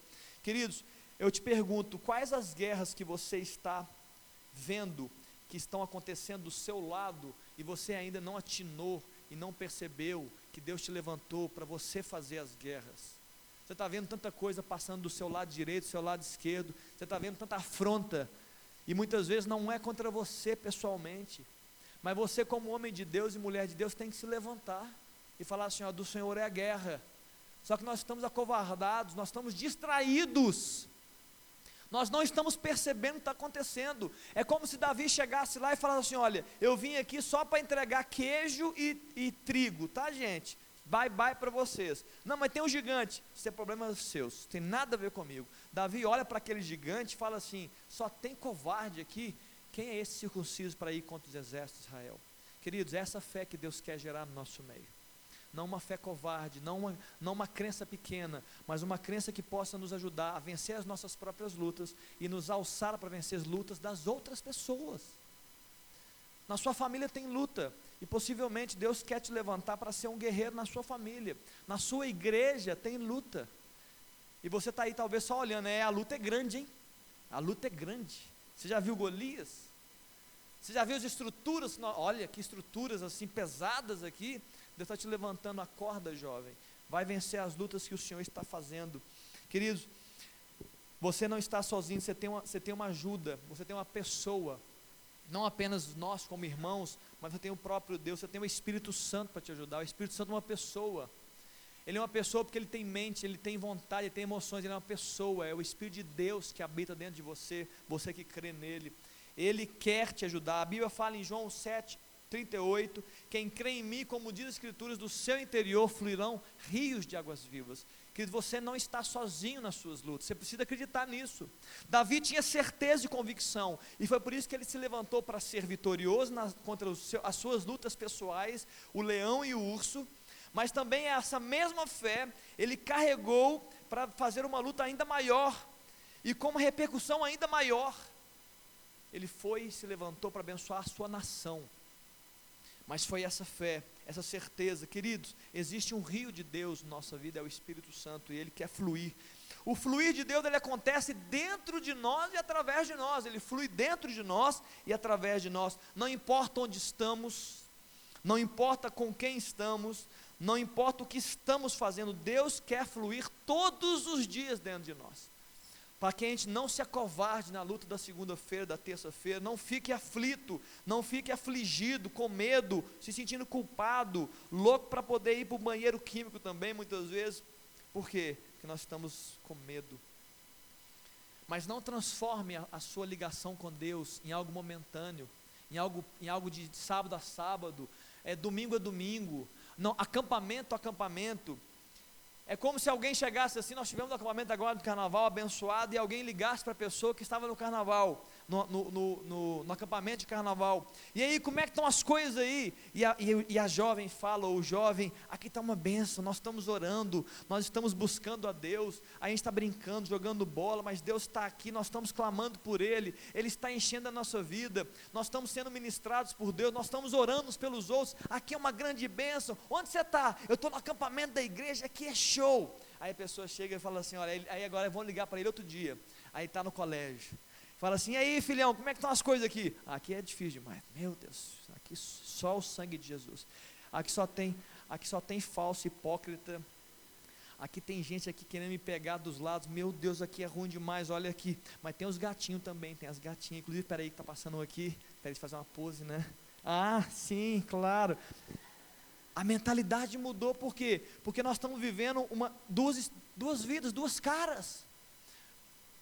Queridos, eu te pergunto, quais as guerras que você está vendo que estão acontecendo do seu lado e você ainda não atinou e não percebeu que Deus te levantou para você fazer as guerras. Você está vendo tanta coisa passando do seu lado direito, do seu lado esquerdo, você está vendo tanta afronta, e muitas vezes não é contra você pessoalmente, mas você, como homem de Deus e mulher de Deus, tem que se levantar e falar assim: ó, do Senhor é a guerra. Só que nós estamos acovardados, nós estamos distraídos nós não estamos percebendo o que está acontecendo. É como se Davi chegasse lá e falasse assim: Olha, eu vim aqui só para entregar queijo e, e, trigo, tá, gente? Bye bye para vocês. Não, mas tem um gigante. Isso é problema seus, tem nada a ver comigo. Davi olha para aquele gigante e fala assim: Só tem covarde aqui. Quem é esse circunciso para ir contra os exércitos de Israel? Queridos, é essa fé que Deus quer gerar no nosso meio não uma fé covarde, não uma, não uma crença pequena, mas uma crença que possa nos ajudar a vencer as nossas próprias lutas e nos alçar para vencer as lutas das outras pessoas. Na sua família tem luta, e possivelmente Deus quer te levantar para ser um guerreiro na sua família. Na sua igreja tem luta. E você está aí talvez só olhando, é, a luta é grande, hein? A luta é grande. Você já viu Golias? Você já viu as estruturas? Olha que estruturas assim pesadas aqui. Deus está te levantando a corda, jovem. Vai vencer as lutas que o Senhor está fazendo. Queridos, você não está sozinho, você tem uma, você tem uma ajuda, você tem uma pessoa. Não apenas nós como irmãos, mas você tem o próprio Deus, você tem o Espírito Santo para te ajudar. O Espírito Santo é uma pessoa. Ele é uma pessoa porque ele tem mente, ele tem vontade, ele tem emoções, ele é uma pessoa, é o Espírito de Deus que habita dentro de você, você que crê nele. Ele quer te ajudar. A Bíblia fala em João 7, 38, quem crê em mim, como diz as escrituras, do seu interior fluirão rios de águas vivas. Que você não está sozinho nas suas lutas, você precisa acreditar nisso. Davi tinha certeza e convicção, e foi por isso que ele se levantou para ser vitorioso na, contra seu, as suas lutas pessoais, o leão e o urso, mas também essa mesma fé ele carregou para fazer uma luta ainda maior, e com uma repercussão ainda maior. Ele foi e se levantou para abençoar a sua nação. Mas foi essa fé, essa certeza, queridos, existe um rio de Deus na nossa vida, é o Espírito Santo, e ele quer fluir. O fluir de Deus ele acontece dentro de nós e através de nós, ele flui dentro de nós e através de nós. Não importa onde estamos, não importa com quem estamos, não importa o que estamos fazendo, Deus quer fluir todos os dias dentro de nós para que a gente não se acovarde na luta da segunda-feira, da terça-feira, não fique aflito, não fique afligido, com medo, se sentindo culpado, louco para poder ir para o banheiro químico também, muitas vezes. Por quê? Porque nós estamos com medo. Mas não transforme a, a sua ligação com Deus em algo momentâneo, em algo, em algo de sábado a sábado, é domingo a domingo, não, acampamento a acampamento. É como se alguém chegasse assim, nós tivemos um acampamento agora do carnaval abençoado e alguém ligasse para a pessoa que estava no carnaval. No, no, no, no, acampamento de carnaval. E aí, como é que estão as coisas aí? E a, e, e a jovem fala, ou o jovem, aqui está uma benção, nós estamos orando, nós estamos buscando a Deus, a gente está brincando, jogando bola, mas Deus está aqui, nós estamos clamando por Ele, Ele está enchendo a nossa vida, nós estamos sendo ministrados por Deus, nós estamos orando pelos outros, aqui é uma grande bênção. Onde você está? Eu estou no acampamento da igreja, aqui é show. Aí a pessoa chega e fala assim: olha, aí agora vão ligar para ele outro dia. Aí está no colégio. Fala assim, e aí filhão, como é que estão as coisas aqui? Aqui é difícil demais. Meu Deus, aqui só o sangue de Jesus. Aqui só tem, aqui só tem falso, hipócrita. Aqui tem gente aqui querendo me pegar dos lados. Meu Deus, aqui é ruim demais. Olha aqui. Mas tem os gatinhos também, tem as gatinhas. Inclusive, peraí que tá passando aqui. Peraí, fazer uma pose, né? Ah, sim, claro. A mentalidade mudou por quê? Porque nós estamos vivendo uma, duas, duas vidas, duas caras.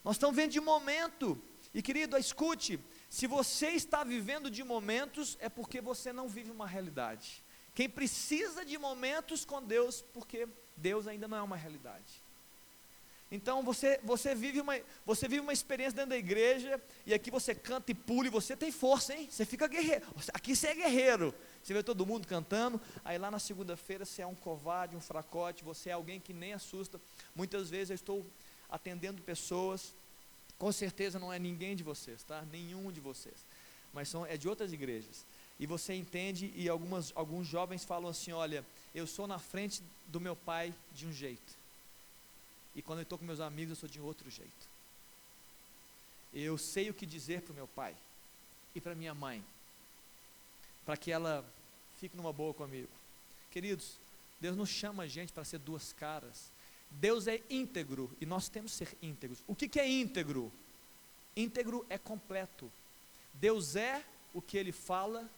Nós estamos vendo de momento. E querido, escute: se você está vivendo de momentos, é porque você não vive uma realidade. Quem precisa de momentos com Deus, porque Deus ainda não é uma realidade. Então você, você, vive uma, você vive uma experiência dentro da igreja, e aqui você canta e pula, e você tem força, hein? Você fica guerreiro. Aqui você é guerreiro. Você vê todo mundo cantando, aí lá na segunda-feira você é um covarde, um fracote, você é alguém que nem assusta. Muitas vezes eu estou atendendo pessoas com certeza não é ninguém de vocês, tá? Nenhum de vocês. Mas são, é de outras igrejas. E você entende, e algumas, alguns jovens falam assim: olha, eu sou na frente do meu pai de um jeito. E quando eu estou com meus amigos, eu sou de outro jeito. Eu sei o que dizer para o meu pai e para minha mãe, para que ela fique numa boa comigo. Queridos, Deus não chama a gente para ser duas caras. Deus é íntegro e nós temos que ser íntegros. O que, que é íntegro? Íntegro é completo. Deus é o que ele fala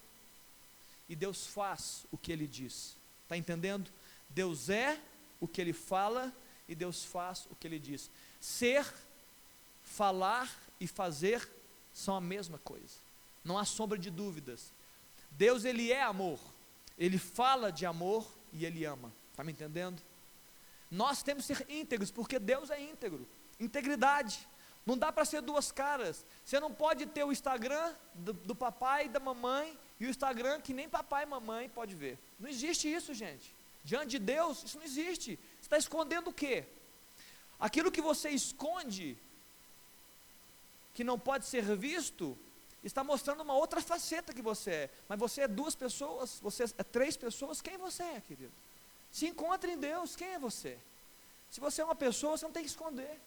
e Deus faz o que ele diz. Está entendendo? Deus é o que ele fala e Deus faz o que ele diz. Ser, falar e fazer são a mesma coisa. Não há sombra de dúvidas. Deus ele é amor. Ele fala de amor e ele ama. Está me entendendo? Nós temos que ser íntegros, porque Deus é íntegro. Integridade. Não dá para ser duas caras. Você não pode ter o Instagram do, do, papai e da mamãe e o Instagram que nem papai e mamãe pode ver. Não existe isso, gente. Diante de Deus, isso não existe. Você está escondendo o quê? Aquilo que você esconde, que não pode ser visto, está mostrando uma outra faceta que você é. Mas você é duas pessoas, você é três pessoas, quem você é, querido? Se encontre em Deus, quem é você? Se você é uma pessoa, você não tem que esconder.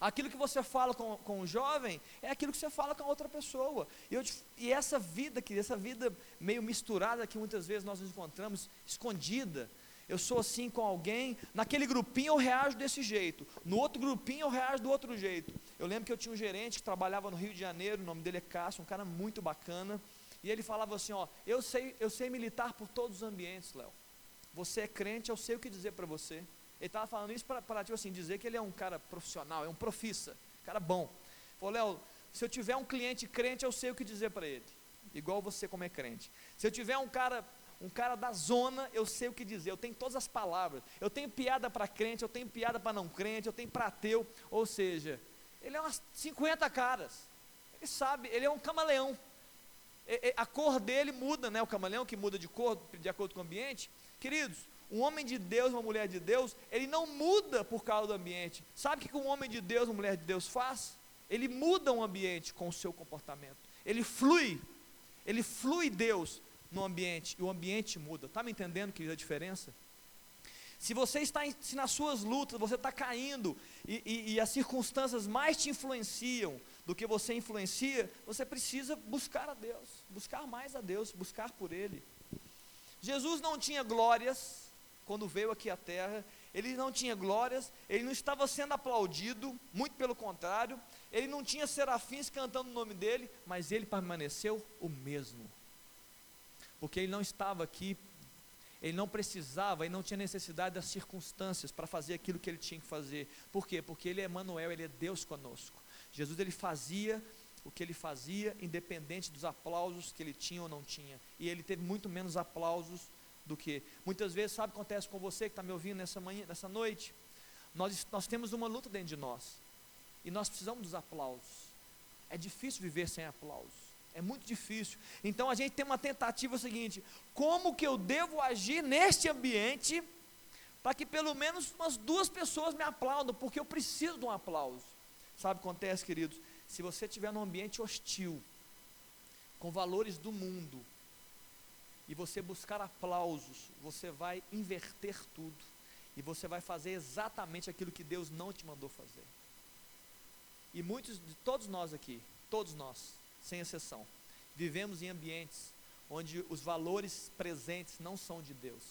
Aquilo que você fala com, com o jovem é aquilo que você fala com a outra pessoa. E, eu, e essa vida aqui, essa vida meio misturada que muitas vezes nós nos encontramos, escondida. Eu sou assim com alguém, naquele grupinho eu reajo desse jeito, no outro grupinho eu reajo do outro jeito. Eu lembro que eu tinha um gerente que trabalhava no Rio de Janeiro, o nome dele é Cássio, um cara muito bacana, e ele falava assim: Ó, eu sei, eu sei militar por todos os ambientes, Léo. Você é crente, eu sei o que dizer para você. Ele estava falando isso para, tipo assim, dizer que ele é um cara profissional, é um profissa, cara bom. Falou, Léo, se eu tiver um cliente crente, eu sei o que dizer para ele. Igual você como é crente. Se eu tiver um cara, um cara da zona, eu sei o que dizer. Eu tenho todas as palavras. Eu tenho piada para crente, eu tenho piada para não crente, eu tenho para ateu. Ou seja, ele é umas 50 caras. Ele sabe, ele é um camaleão. A cor dele muda, né? O camaleão que muda de cor de acordo com o ambiente. Queridos, um homem de Deus, uma mulher de Deus, ele não muda por causa do ambiente. Sabe o que um homem de Deus, uma mulher de Deus faz? Ele muda o ambiente com o seu comportamento. Ele flui, ele flui Deus no ambiente e o ambiente muda. Está me entendendo, querida, a diferença? Se você está, se nas suas lutas você está caindo e, e, e as circunstâncias mais te influenciam do que você influencia, você precisa buscar a Deus, buscar mais a Deus, buscar por Ele. Jesus não tinha glórias quando veio aqui à terra, ele não tinha glórias, ele não estava sendo aplaudido, muito pelo contrário, ele não tinha serafins cantando o nome dele, mas ele permaneceu o mesmo. Porque ele não estava aqui, ele não precisava, ele não tinha necessidade das circunstâncias para fazer aquilo que ele tinha que fazer. Por quê? Porque ele é Emmanuel, ele é Deus conosco. Jesus ele fazia o que ele fazia, independente dos aplausos que ele tinha ou não tinha. E ele teve muito menos aplausos do que. Muitas vezes, sabe o que acontece com você que está me ouvindo nessa manhã, nessa noite? Nós, nós temos uma luta dentro de nós. E nós precisamos dos aplausos. É difícil viver sem aplausos. É muito difícil. Então a gente tem uma tentativa seguinte: como que eu devo agir neste ambiente para que pelo menos umas duas pessoas me aplaudam, porque eu preciso de um aplauso. Sabe o que acontece, queridos? Se você estiver num ambiente hostil, com valores do mundo, e você buscar aplausos, você vai inverter tudo. E você vai fazer exatamente aquilo que Deus não te mandou fazer. E muitos de todos nós aqui, todos nós, sem exceção, vivemos em ambientes onde os valores presentes não são de Deus.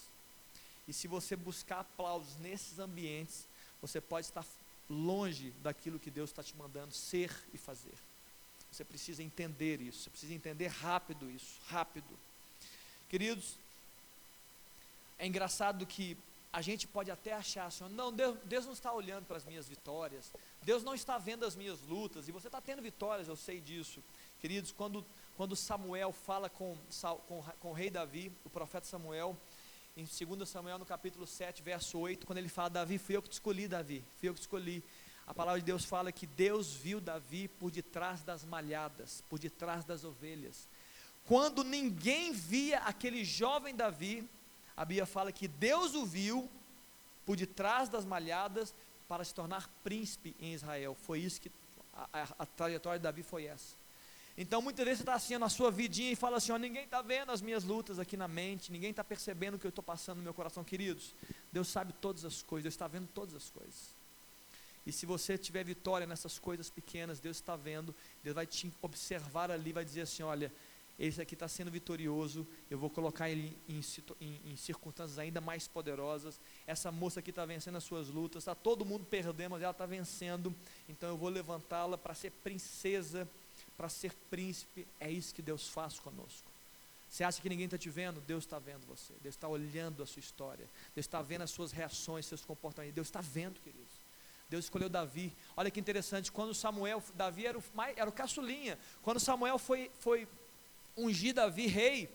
E se você buscar aplausos nesses ambientes, você pode estar longe daquilo que Deus está te mandando ser e fazer. Você precisa entender isso, você precisa entender rápido isso, rápido. Queridos, é engraçado que a gente pode até achar assim, não, Deus, Deus não está olhando para as minhas vitórias, Deus não está vendo as minhas lutas, e você está tendo vitórias, eu sei disso. Queridos, quando, quando Samuel fala com, com, com o rei Davi, o profeta Samuel, em 2 Samuel, no capítulo 7, verso 8, quando ele fala, Davi, fui eu que te escolhi, Davi, fui eu que te escolhi. A palavra de Deus fala que Deus viu Davi por detrás das malhadas, por detrás das ovelhas. Quando ninguém via aquele jovem Davi, a Bíblia fala que Deus o viu por detrás das malhadas para se tornar príncipe em Israel. Foi isso que a, a, a trajetória de Davi foi essa. Então muitas vezes você está assim na sua vidinha e fala assim: ó, ninguém está vendo as minhas lutas aqui na mente, ninguém está percebendo o que eu estou passando no meu coração, queridos. Deus sabe todas as coisas, Deus está vendo todas as coisas. E se você tiver vitória nessas coisas pequenas, Deus está vendo, Deus vai te observar ali, vai dizer assim: olha, esse aqui está sendo vitorioso, eu vou colocar ele em, em, em, circunstâncias ainda mais poderosas. Essa moça aqui está vencendo as suas lutas, está todo mundo perdendo, mas ela está vencendo, então eu vou levantá-la para ser princesa, para ser príncipe. É isso que Deus faz conosco. Você acha que ninguém está te vendo? Deus está vendo você, Deus está olhando a sua história, Deus está vendo as suas reações, seus comportamentos, Deus está vendo, queridos. Deus escolheu Davi. Olha que interessante, quando Samuel, Davi era o, era o caçulinha. Quando Samuel foi, foi ungir Davi rei,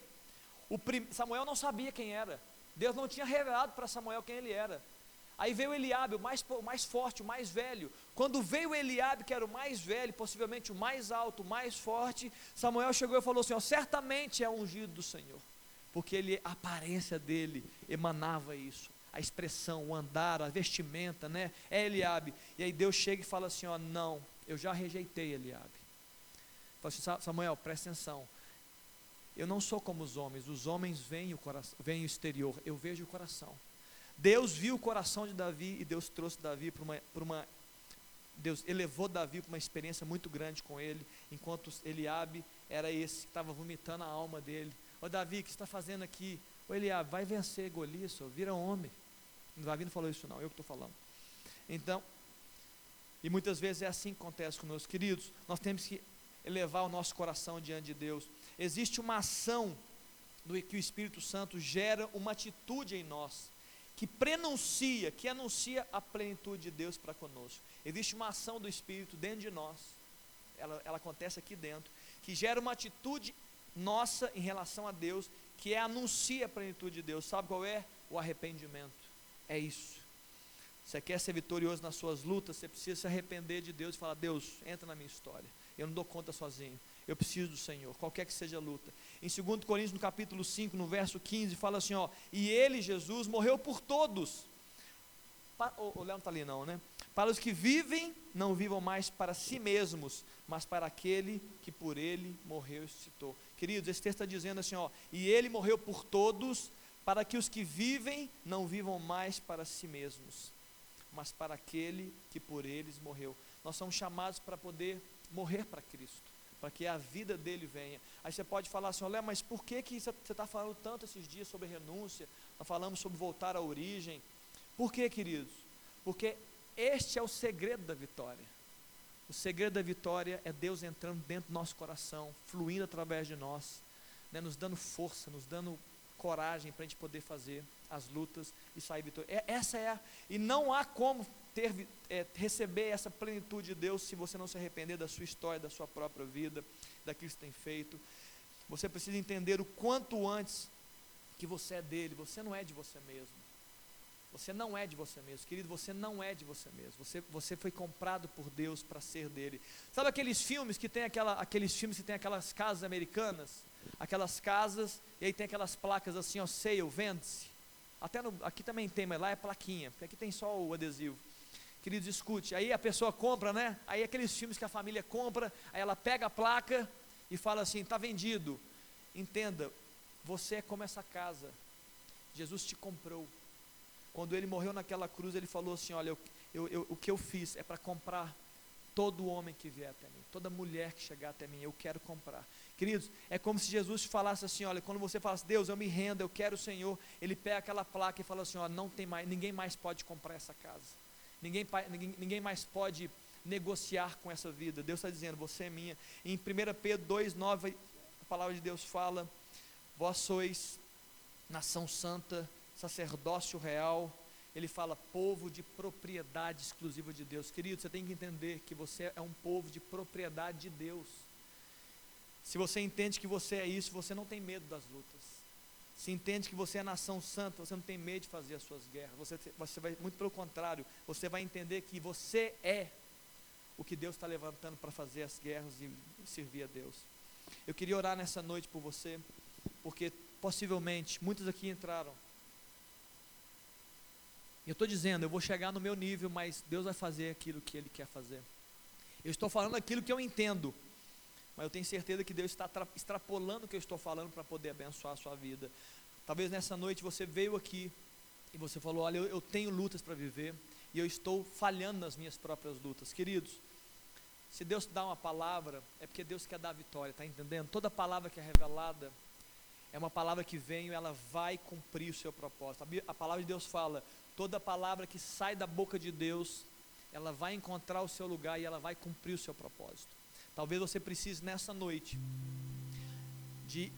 prim, Samuel não sabia quem era. Deus não tinha revelado para Samuel quem ele era. Aí veio Eliabe, o mais, o mais forte, o mais velho. Quando veio Eliabe, que era o mais velho, possivelmente o mais alto, o mais forte, Samuel chegou e falou assim: ó, certamente é ungido do Senhor, porque ele, a aparência dele emanava isso, a expressão, o andar, a vestimenta, né? É Eliabe. E aí Deus chega e fala assim: ó, não, eu já rejeitei Eliabe. Fala assim, Samuel, presta atenção. Eu não sou como os homens, os homens veem o, coração, veem o exterior, eu vejo o coração. Deus viu o coração de Davi e Deus trouxe Davi para uma, uma. Deus elevou Davi para uma experiência muito grande com ele, enquanto Eliabe era esse que estava vomitando a alma dele. Ô Davi, o que você está fazendo aqui? Ô Eliabe, vai vencer Golias, vira homem. Davi não falou isso não, eu que estou falando. Então, e muitas vezes é assim que acontece conosco, queridos. Nós temos que elevar o nosso coração diante de Deus. Existe uma ação do que o Espírito Santo gera uma atitude em nós que prenuncia, que anuncia a plenitude de Deus para conosco. Existe uma ação do Espírito dentro de nós, ela, ela acontece aqui dentro, que gera uma atitude nossa em relação a Deus, que é anuncia a plenitude de Deus. Sabe qual é? O arrependimento. É isso. Você quer ser vitorioso nas suas lutas, você precisa se arrepender de Deus e falar: Deus, entra na minha história. Eu não dou conta sozinho. Eu preciso do Senhor, qualquer que seja a luta. Em 2 Coríntios, no capítulo 5, no verso 15, fala assim: ó, e ele, Jesus, morreu por todos. Para, o, o Léo não está ali, não, né? Para os que vivem, não vivam mais para si mesmos, mas para aquele que por ele morreu e ressuscitou. Queridos, esse texto está dizendo assim: ó, e ele morreu por todos, para que os que vivem não vivam mais para si mesmos, mas para aquele que por eles morreu. Nós somos chamados para poder morrer para Cristo, para que a vida dele venha. Aí você pode falar assim, olha, mas por que, que você está falando tanto esses dias sobre renúncia? Nós falamos sobre voltar à origem. Por que, queridos? Porque este é o segredo da vitória. O segredo da vitória é Deus entrando dentro do nosso coração, fluindo através de nós, né, nos dando força, nos dando coragem para a gente poder fazer as lutas e sair vitorioso. É, essa é a, e não há como ter, é, receber essa plenitude de Deus se você não se arrepender da sua história, da sua própria vida, daquilo que você tem feito. Você precisa entender o quanto antes que você é dele, você não é de você mesmo. Você não é de você mesmo, querido, você não é de você mesmo. Você, você foi comprado por Deus para ser dele. Sabe aqueles filmes que tem aquela, aqueles filmes que tem aquelas casas americanas? Aquelas casas, e aí tem aquelas placas assim, ó, sale, vende-se. Até no, aqui também tem, mas lá é plaquinha, porque aqui tem só o adesivo. Queridos, escute, aí a pessoa compra, né? Aí aqueles filmes que a família compra, aí ela pega a placa e fala assim: está vendido. Entenda, você é como essa casa. Jesus te comprou. Quando ele morreu naquela cruz, ele falou assim: Olha, eu, eu, eu, o que eu fiz é para comprar todo homem que vier até mim, toda mulher que chegar até mim, eu quero comprar. Queridos, é como se Jesus te falasse assim: Olha, quando você fala assim, Deus, eu me rendo, eu quero o Senhor, ele pega aquela placa e fala assim: Olha, não tem mais, ninguém mais pode comprar essa casa, ninguém, ninguém, mais pode negociar com essa vida. Deus está dizendo: Você é minha. Em 1 Pedro 2,9, a palavra de Deus fala: Vós sois nação santa sacerdócio real, ele fala povo de propriedade exclusiva de Deus. Querido, você tem que entender que você é um povo de propriedade de Deus. Se você entende que você é isso, você não tem medo das lutas. Se entende que você é nação santa, você não tem medo de fazer as suas guerras. Você, você vai, muito pelo contrário, você vai entender que você é o que Deus está levantando para fazer as guerras e servir a Deus. Eu queria orar nessa noite por você, porque possivelmente muitos aqui entraram eu estou dizendo, eu vou chegar no meu nível, mas Deus vai fazer aquilo que Ele quer fazer. Eu estou falando aquilo que eu entendo, mas eu tenho certeza que Deus está extrapolando o que eu estou falando para poder abençoar a sua vida. Talvez nessa noite você veio aqui e você falou: Olha, eu, eu tenho lutas para viver e eu estou falhando nas minhas próprias lutas. Queridos, se Deus dá uma palavra, é porque Deus quer dar vitória, está entendendo? Toda palavra que é revelada é uma palavra que vem e ela vai cumprir o seu propósito. A palavra de Deus fala: Toda palavra que sai da boca de Deus, ela vai encontrar o seu lugar e ela vai cumprir o seu propósito. Talvez você precise nessa noite de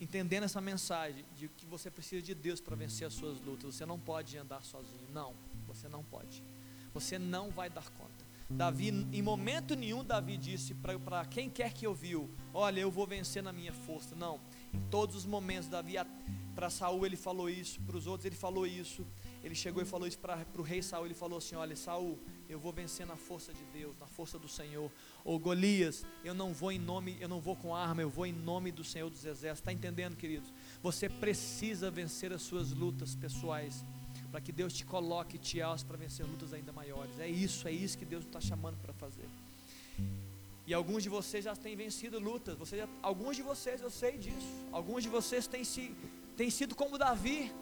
entendendo essa mensagem de que você precisa de Deus para vencer as suas lutas. Você não pode andar sozinho. Não, você não pode. Você não vai dar conta. Davi, em momento nenhum, Davi disse para quem quer que ouviu: Olha, eu vou vencer na minha força. Não, em todos os momentos, Davi, para Saul, ele falou isso, para os outros, ele falou isso ele chegou e falou isso para o rei Saul, ele falou assim, olha Saul, eu vou vencer na força de Deus, na força do Senhor, ou Golias, eu não vou em nome, eu não vou com arma, eu vou em nome do Senhor dos Exércitos, está entendendo queridos? Você precisa vencer as suas lutas pessoais, para que Deus te coloque e te alce para vencer lutas ainda maiores, é isso, é isso que Deus está chamando para fazer, e alguns de vocês já têm vencido lutas, vocês já, alguns de vocês eu sei disso, alguns de vocês têm, se, têm sido como Davi,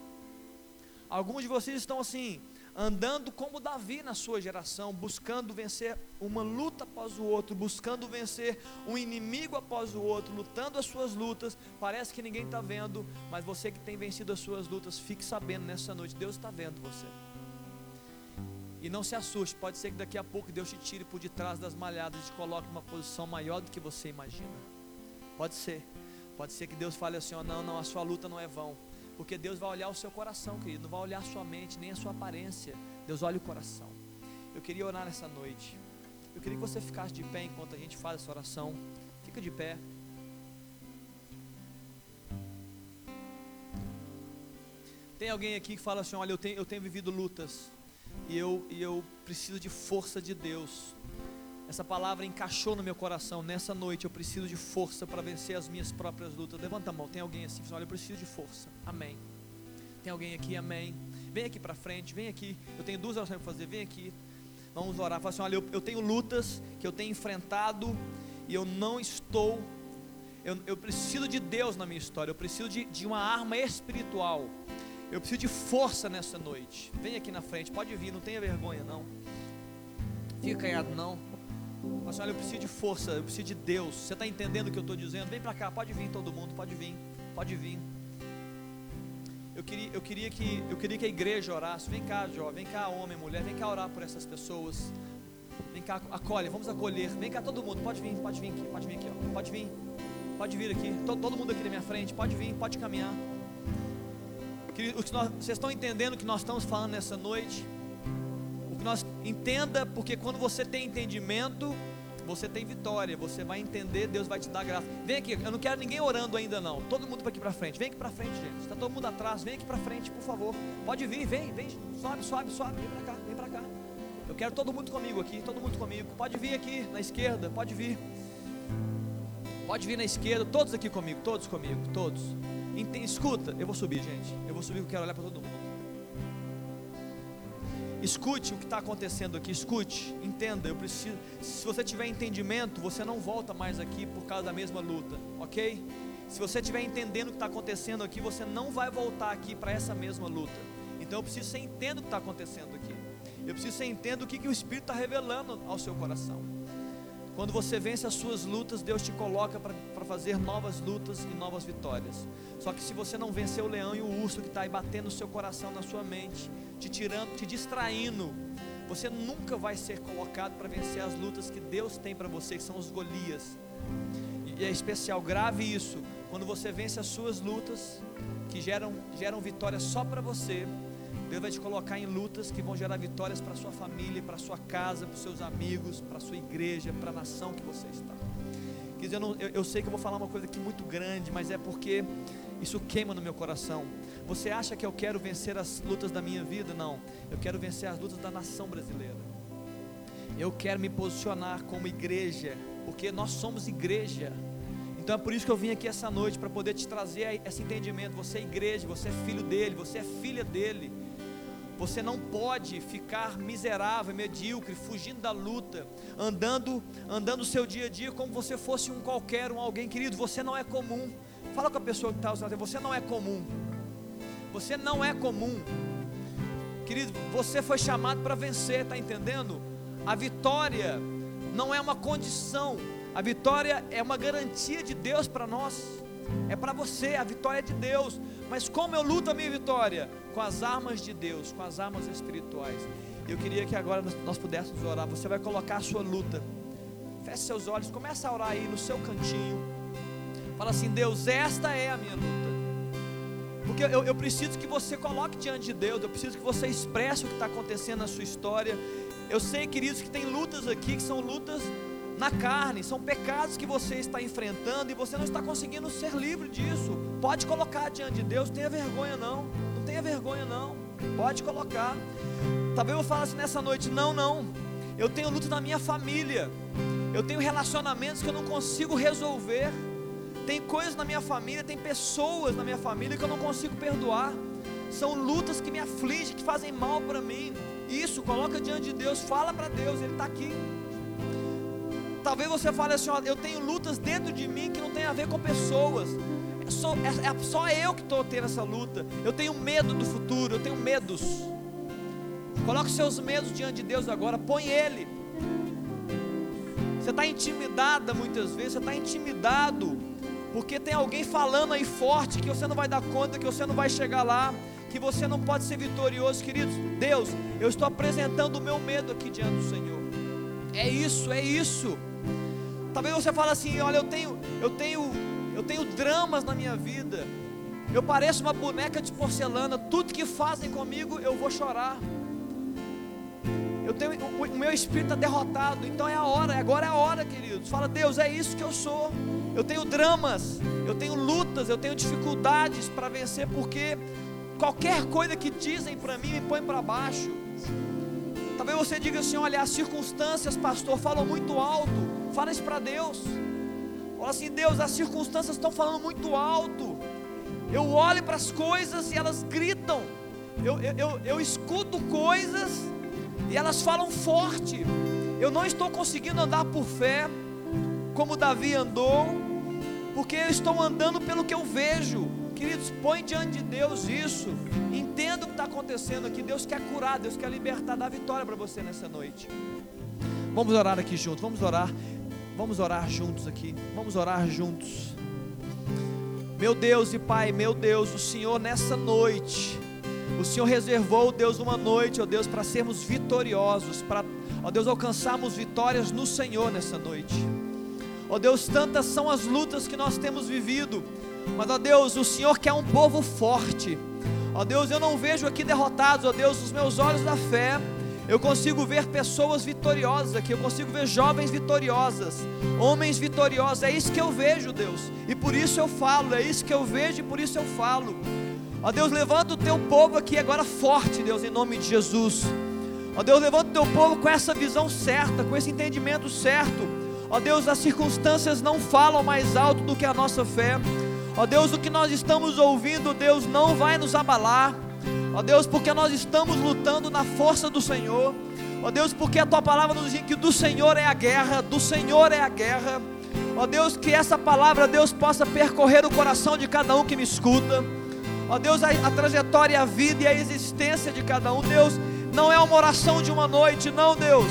Alguns de vocês estão assim, andando como Davi na sua geração, buscando vencer uma luta após o outro, buscando vencer um inimigo após o outro, lutando as suas lutas. Parece que ninguém está vendo, mas você que tem vencido as suas lutas, fique sabendo nessa noite: Deus está vendo você. E não se assuste, pode ser que daqui a pouco Deus te tire por detrás das malhadas e te coloque numa posição maior do que você imagina. Pode ser. Pode ser que Deus fale assim: não, não, a sua luta não é vão. Porque Deus vai olhar o seu coração, querido, não vai olhar a sua mente, nem a sua aparência. Deus olha o coração. Eu queria orar nessa noite. Eu queria que você ficasse de pé enquanto a gente faz essa oração. Fica de pé. Tem alguém aqui que fala assim: Olha, eu tenho, eu tenho vivido lutas e eu, e eu preciso de força de Deus. Essa palavra encaixou no meu coração. Nessa noite eu preciso de força para vencer as minhas próprias lutas. Levanta a mão. Tem alguém assim? Olha, eu preciso de força. Amém. Tem alguém aqui? Amém. Vem aqui para frente. Vem aqui. Eu tenho duas orações para fazer. Vem aqui. Vamos orar. Fala assim: olha, eu, eu tenho lutas que eu tenho enfrentado e eu não estou. Eu, eu preciso de Deus na minha história. Eu preciso de, de uma arma espiritual. Eu preciso de força nessa noite. Vem aqui na frente. Pode vir. Não tenha vergonha, não. Fica canhado, não. Mas olha, eu preciso de força, eu preciso de Deus. Você está entendendo o que eu estou dizendo? Vem para cá, pode vir todo mundo, pode vir, pode vir. Eu queria, eu queria que, eu queria que a igreja orasse. Vem cá, jovem, vem cá, homem, mulher, vem cá orar por essas pessoas. Vem cá, acolhe, vamos acolher. Vem cá todo mundo, pode vir, pode vir aqui, pode vir aqui, ó. pode vir, pode vir aqui. Todo, todo mundo aqui na minha frente, pode vir, pode caminhar. nós, vocês estão entendendo o que nós estamos falando nessa noite? Nós entenda, porque quando você tem entendimento, você tem vitória, você vai entender, Deus vai te dar graça. Vem aqui, eu não quero ninguém orando ainda não. Todo mundo aqui para frente. Vem aqui para frente, gente. Está todo mundo atrás, vem aqui para frente, por favor. Pode vir, vem, vem, sobe, sobe, sobe, vem para cá, vem para cá. Eu quero todo mundo comigo aqui, todo mundo comigo. Pode vir aqui na esquerda, pode vir. Pode vir na esquerda, todos aqui comigo, todos comigo, todos. Escuta, eu vou subir, gente. Eu vou subir, eu quero olhar para todo mundo. Escute o que está acontecendo aqui, escute, entenda. Eu preciso. Se você tiver entendimento, você não volta mais aqui por causa da mesma luta, ok? Se você estiver entendendo o que está acontecendo aqui, você não vai voltar aqui para essa mesma luta. Então eu preciso que você entenda o que está acontecendo aqui. Eu preciso que você entenda o que, que o Espírito está revelando ao seu coração. Quando você vence as suas lutas, Deus te coloca para fazer novas lutas e novas vitórias. Só que se você não vencer o leão e o urso que está aí batendo no seu coração, na sua mente, te tirando, te distraindo, você nunca vai ser colocado para vencer as lutas que Deus tem para você, que são os Golias. E é especial, grave isso. Quando você vence as suas lutas, que geram, geram vitórias só para você, Deus vai te colocar em lutas que vão gerar vitórias para sua família, para sua casa, para seus amigos, para sua igreja, para a nação que você está. Quer dizer, eu, não, eu, eu sei que eu vou falar uma coisa aqui muito grande, mas é porque isso queima no meu coração. Você acha que eu quero vencer as lutas da minha vida? Não. Eu quero vencer as lutas da nação brasileira. Eu quero me posicionar como igreja, porque nós somos igreja. Então é por isso que eu vim aqui essa noite para poder te trazer esse entendimento. Você é igreja, você é filho dele, você é filha dele. Você não pode ficar miserável, medíocre, fugindo da luta, andando, andando o seu dia a dia como você fosse um qualquer, um alguém querido. Você não é comum. Fala com a pessoa que está lado, você não é comum. Você não é comum. Querido, você foi chamado para vencer, está entendendo? A vitória não é uma condição, a vitória é uma garantia de Deus para nós. É para você, a vitória é de Deus. Mas como eu luto a minha vitória? Com as armas de Deus, com as armas espirituais. Eu queria que agora nós pudéssemos orar. Você vai colocar a sua luta. Feche seus olhos, começa a orar aí no seu cantinho. Fala assim: Deus, esta é a minha luta. Porque eu, eu preciso que você coloque diante de Deus, eu preciso que você expresse o que está acontecendo na sua história. Eu sei, queridos, que tem lutas aqui que são lutas na carne, são pecados que você está enfrentando e você não está conseguindo ser livre disso. Pode colocar diante de Deus, tenha vergonha não, não tenha vergonha não, pode colocar. Talvez eu fale assim nessa noite: não, não, eu tenho luta na minha família, eu tenho relacionamentos que eu não consigo resolver. Tem coisas na minha família, tem pessoas na minha família que eu não consigo perdoar. São lutas que me afligem, que fazem mal para mim. Isso, coloca diante de Deus, fala para Deus, Ele está aqui. Talvez você fale assim: ó, eu tenho lutas dentro de mim que não tem a ver com pessoas. É só, é, é só eu que estou tendo essa luta. Eu tenho medo do futuro, eu tenho medos. Coloque seus medos diante de Deus agora, põe Ele. Você está intimidada muitas vezes, você está intimidado porque tem alguém falando aí forte que você não vai dar conta, que você não vai chegar lá, que você não pode ser vitorioso, queridos. Deus, eu estou apresentando o meu medo aqui diante do Senhor. É isso, é isso. Talvez você fale assim: olha, eu tenho, eu tenho, eu tenho dramas na minha vida. Eu pareço uma boneca de porcelana. Tudo que fazem comigo, eu vou chorar. Eu tenho, o, o meu espírito está derrotado. Então é a hora, agora é a hora, queridos. Fala, Deus, é isso que eu sou. Eu tenho dramas, eu tenho lutas, eu tenho dificuldades para vencer, porque qualquer coisa que dizem para mim me põe para baixo. Talvez você diga assim: olha, as circunstâncias, pastor, falam muito alto. Fala isso para Deus. Fala assim: Deus, as circunstâncias estão falando muito alto. Eu olho para as coisas e elas gritam. Eu, eu, eu, eu escuto coisas e elas falam forte. Eu não estou conseguindo andar por fé como Davi andou, porque eu estou andando pelo que eu vejo. Queridos, põe diante de Deus isso. Entenda o que está acontecendo aqui. Deus quer curar, Deus quer libertar, dar vitória para você nessa noite. Vamos orar aqui juntos, vamos orar. Vamos orar juntos aqui. Vamos orar juntos. Meu Deus e Pai, meu Deus, o Senhor nessa noite, o Senhor reservou, Deus, uma noite, ó Deus, para sermos vitoriosos, para, ó Deus, alcançarmos vitórias no Senhor nessa noite. Ó Deus, tantas são as lutas que nós temos vivido, mas ó Deus, o Senhor quer um povo forte. Ó Deus, eu não vejo aqui derrotados, ó Deus, os meus olhos da fé, Eu consigo ver pessoas vitoriosas aqui, eu consigo ver jovens vitoriosas, homens vitoriosos. É isso que eu vejo, Deus. E por isso eu falo, é isso que eu vejo e por isso eu falo. Ó Deus, levanta o teu povo aqui agora forte, Deus, em nome de Jesus. Ó Deus, levanta o teu povo com essa visão certa, com esse entendimento certo. Ó Deus, as circunstâncias não falam mais alto do que a nossa fé. Ó Deus, o que nós estamos ouvindo, Deus, não vai nos abalar. Ó Deus, porque nós estamos lutando na força do Senhor. Ó Deus, porque a tua palavra nos diz que do Senhor é a guerra, do Senhor é a guerra. Ó Deus, que essa palavra, Deus, possa percorrer o coração de cada um que me escuta. Ó Deus, a, a trajetória, a vida e a existência de cada um, Deus, não é uma oração de uma noite, não, Deus.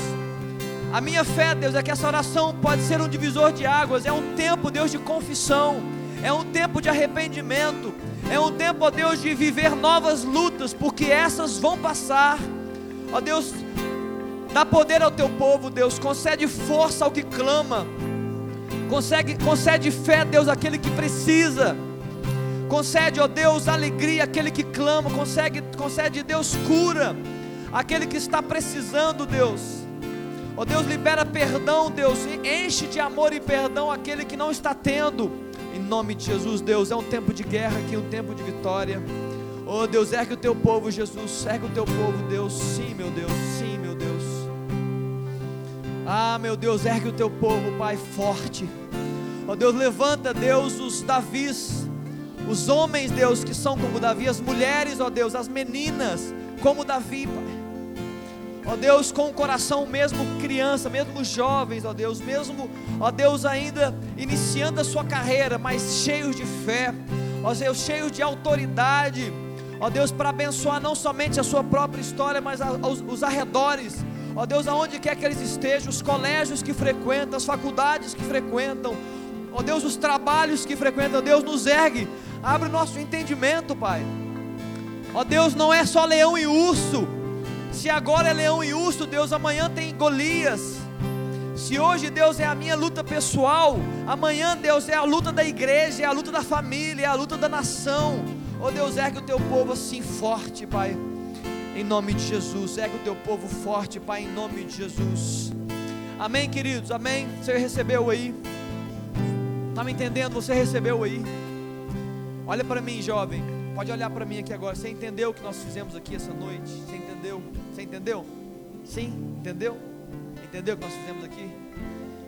A minha fé, Deus, é que essa oração pode ser um divisor de águas, é um tempo, Deus, de confissão, é um tempo de arrependimento, é um tempo, ó Deus, de viver novas lutas, porque essas vão passar. Ó Deus, dá poder ao teu povo, Deus, concede força ao que clama, concede, concede fé, Deus, àquele que precisa. Concede, ó Deus, alegria àquele que clama, concede, concede, Deus, cura àquele que está precisando, Deus. Ó Deus, libera perdão, Deus, enche de amor e perdão aquele que não está tendo. Nome de Jesus, Deus, é um tempo de guerra aqui, um tempo de vitória. Oh Deus, ergue o teu povo, Jesus, ergue o teu povo, Deus. Sim, meu Deus, sim, meu Deus. Ah, meu Deus, ergue o teu povo, Pai, forte. Oh Deus, levanta, Deus, os Davis, os homens, Deus, que são como Davi, as mulheres, ó Deus, as meninas, como Davi, Pai ó Deus, com o coração mesmo criança, mesmo jovens, ó Deus, mesmo, ó Deus, ainda iniciando a sua carreira, mas cheios de fé, ó Deus, cheios de autoridade, ó Deus, para abençoar não somente a sua própria história, mas a, os, os arredores, ó Deus, aonde quer que eles estejam, os colégios que frequentam, as faculdades que frequentam, ó Deus, os trabalhos que frequentam, Deus, nos ergue, abre o nosso entendimento, Pai. Ó Deus, não é só leão e urso, se agora é leão e urso, Deus, amanhã tem Golias. Se hoje, Deus, é a minha luta pessoal, amanhã, Deus, é a luta da igreja, é a luta da família, é a luta da nação. Oh Deus, ergue o teu povo assim forte, Pai. Em nome de Jesus, ergue o teu povo forte, Pai, em nome de Jesus. Amém, queridos, amém. Você recebeu aí? Está me entendendo? Você recebeu aí? Olha para mim, jovem. Pode olhar para mim aqui agora. Você entendeu o que nós fizemos aqui essa noite? Você entendeu? Você entendeu? Sim, entendeu? Entendeu o que nós fizemos aqui?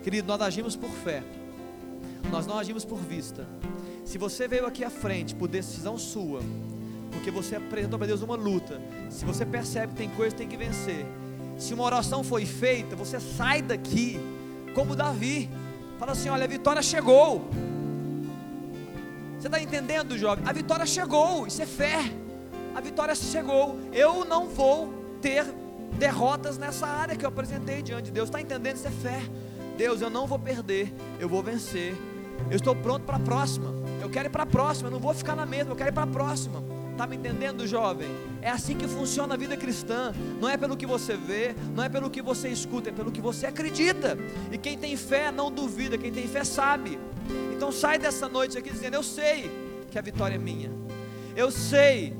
Querido, nós agimos por fé. Nós não agimos por vista. Se você veio aqui à frente por decisão sua, porque você apresentou para Deus uma luta, se você percebe que tem coisa que tem que vencer, se uma oração foi feita, você sai daqui como Davi. Fala assim: olha, a vitória chegou. Você está entendendo, jovem? A vitória chegou, isso é fé. A vitória chegou. Eu não vou ter derrotas nessa área que eu apresentei diante de Deus. Está entendendo? Isso é fé. Deus, eu não vou perder, eu vou vencer. Eu estou pronto para a próxima. Eu quero ir para a próxima, eu não vou ficar na mesma, eu quero ir para a próxima. Está me entendendo, jovem? É assim que funciona a vida cristã. Não é pelo que você vê, não é pelo que você escuta, é pelo que você acredita. E quem tem fé não duvida, quem tem fé sabe. Então sai dessa noite aqui dizendo: Eu sei que a vitória é minha. Eu sei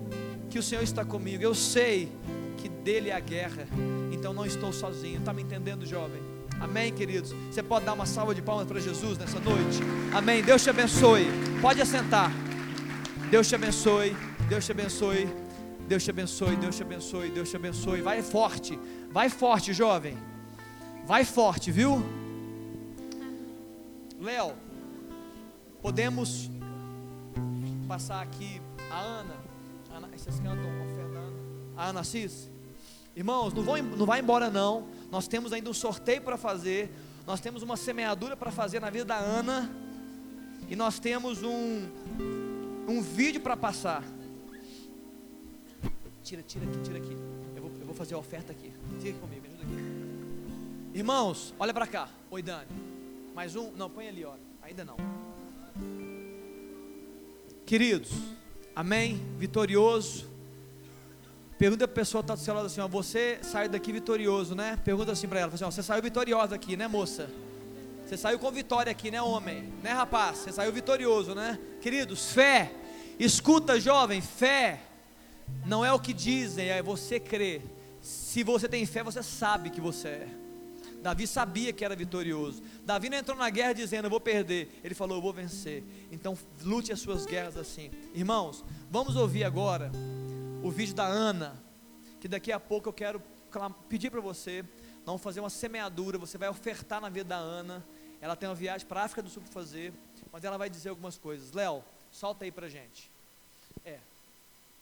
que o Senhor está comigo. Eu sei dele é a guerra. Então não estou sozinho. Está me entendendo, jovem? Amém, queridos? Você pode dar uma salva de palmas para Jesus nessa noite? Amém. Deus te abençoe. Pode assentar. Deus te abençoe. Deus te abençoe. Deus te abençoe. Deus te abençoe. Deus te abençoe. Vai forte. Vai forte, jovem. Vai forte, viu? Léo. Podemos passar aqui a Ana. Ana vocês cantam com o Fernando. A Ana Assis. Irmãos, não, vão, não vai embora não. Nós temos ainda um sorteio para fazer. Nós temos uma semeadura para fazer na vida da Ana. E nós temos um, um vídeo para passar. Tira, tira aqui, tira aqui. Eu vou, eu vou fazer a oferta aqui. Tira aqui comigo, me ajuda aqui. Irmãos, olha para cá. Oi, Dani. Mais um? Não, põe ali, olha. Ainda não. Queridos, amém? Vitorioso. Pergunta para a pessoa que está do seu lado assim: ó, Você saiu daqui vitorioso, né? Pergunta assim para ela: assim, ó, Você saiu vitoriosa aqui, né, moça? Você saiu com vitória aqui, né, homem? Né, rapaz? Você saiu vitorioso, né? Queridos, fé. Escuta, jovem, fé. Não é o que dizem, é você crer. Se você tem fé, você sabe que você é. Davi sabia que era vitorioso. Davi não entrou na guerra dizendo, eu vou perder. Ele falou, eu vou vencer. Então, lute as suas guerras assim. Irmãos, vamos ouvir agora o vídeo da Ana, que daqui a pouco eu quero pedir para você, não fazer uma semeadura, você vai ofertar na vida da Ana. Ela tem uma viagem para a África do Sul para fazer, mas ela vai dizer algumas coisas. Léo, solta aí pra gente. É.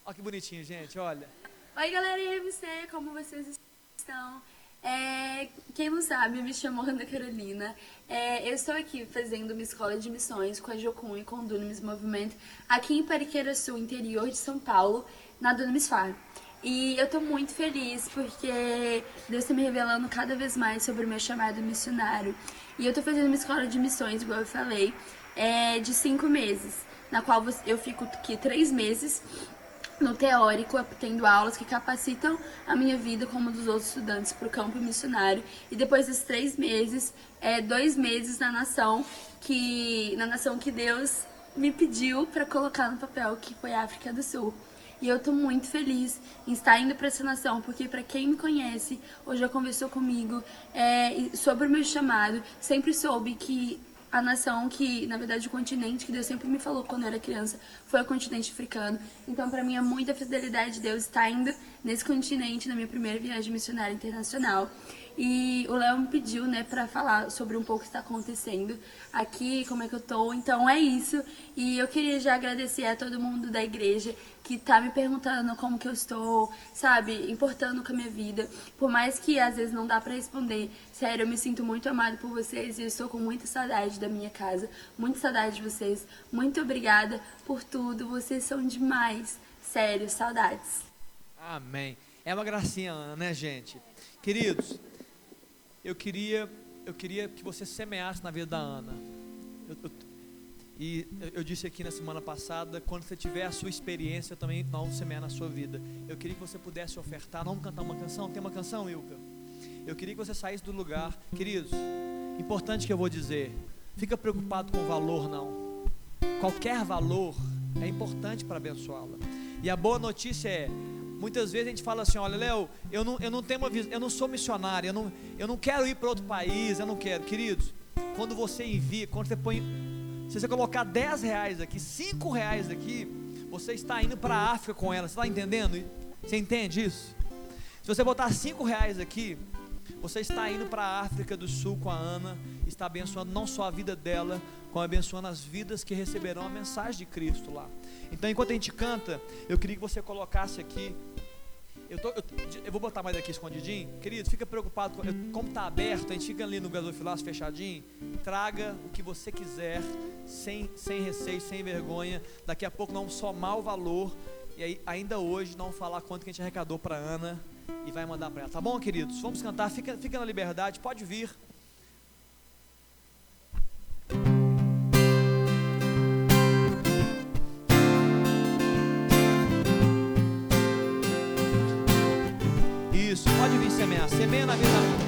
Olha que bonitinho, gente, olha. Oi, galera, aí você? Como vocês estão? É, quem não sabe, me chamo Ana Carolina. É, eu estou aqui fazendo uma escola de missões com a Jocum e com o Dunamis Movimento aqui em Pariqueira Sul, interior de São Paulo, na Dunamis Farm. E eu estou muito feliz porque Deus está me revelando cada vez mais sobre o meu chamado missionário. E eu estou fazendo uma escola de missões, igual eu falei, é, de cinco meses, na qual eu fico aqui três meses no teórico, tendo aulas que capacitam a minha vida como dos outros estudantes para o campo missionário. E depois desses três meses, é, dois meses na nação que na nação que Deus me pediu para colocar no papel, que foi a África do Sul. E eu estou muito feliz em estar indo para essa nação, porque para quem me conhece, ou já conversou comigo é, sobre o meu chamado, sempre soube que a nação que, na verdade, o continente que Deus sempre me falou quando eu era criança foi o continente africano. Então, para mim, é muita fidelidade de Deus estar indo nesse continente na minha primeira viagem missionária internacional. E o Léo me pediu, né, para falar sobre um pouco o que está acontecendo aqui, como é que eu tô. Então é isso. E eu queria já agradecer a todo mundo da igreja que tá me perguntando como que eu estou, sabe, importando com a minha vida. Por mais que às vezes não dá para responder. Sério, eu me sinto muito amado por vocês e eu estou com muita saudade da minha casa, muita saudade de vocês. Muito obrigada por tudo. Vocês são demais. Sério, saudades. Amém. É uma gracinha, Ana, né, gente? Queridos, eu queria, eu queria que você semeasse na vida da Ana. Eu, eu, e eu disse aqui na semana passada, quando você tiver a sua experiência, também nós vamos semear na sua vida. Eu queria que você pudesse ofertar, vamos cantar uma canção? Tem uma canção, Ilka? Eu queria que você saísse do lugar. Queridos, importante que eu vou dizer, fica preocupado com o valor não. Qualquer valor é importante para abençoá-la. E a boa notícia é, Muitas vezes a gente fala assim: olha, Léo, eu não, eu não tenho uma eu não sou missionário, eu não, eu não quero ir para outro país, eu não quero. Queridos, quando você envia, quando você põe, se você colocar 10 reais aqui, 5 reais aqui, você está indo para a África com ela, você está entendendo? Você entende isso? Se você botar 5 reais aqui, você está indo para a África do Sul com a Ana, está abençoando não só a vida dela, como abençoando as vidas que receberão a mensagem de Cristo lá. Então, enquanto a gente canta, eu queria que você colocasse aqui eu, tô, eu, eu, vou botar mais aqui escondidinho. Querido, fica preocupado. Com, como está aberto, a gente fica ali no gasofilaço fechadinho. Traga o que você quiser, sem, sem receio, sem vergonha. Daqui a pouco não somar o valor. E aí, ainda hoje, não falar quanto que a gente arrecadou para Ana e vai mandar para ela. Tá bom, queridos? Vamos cantar. Fica, fica na liberdade, pode vir. Pode vir semear. Semeia na vida.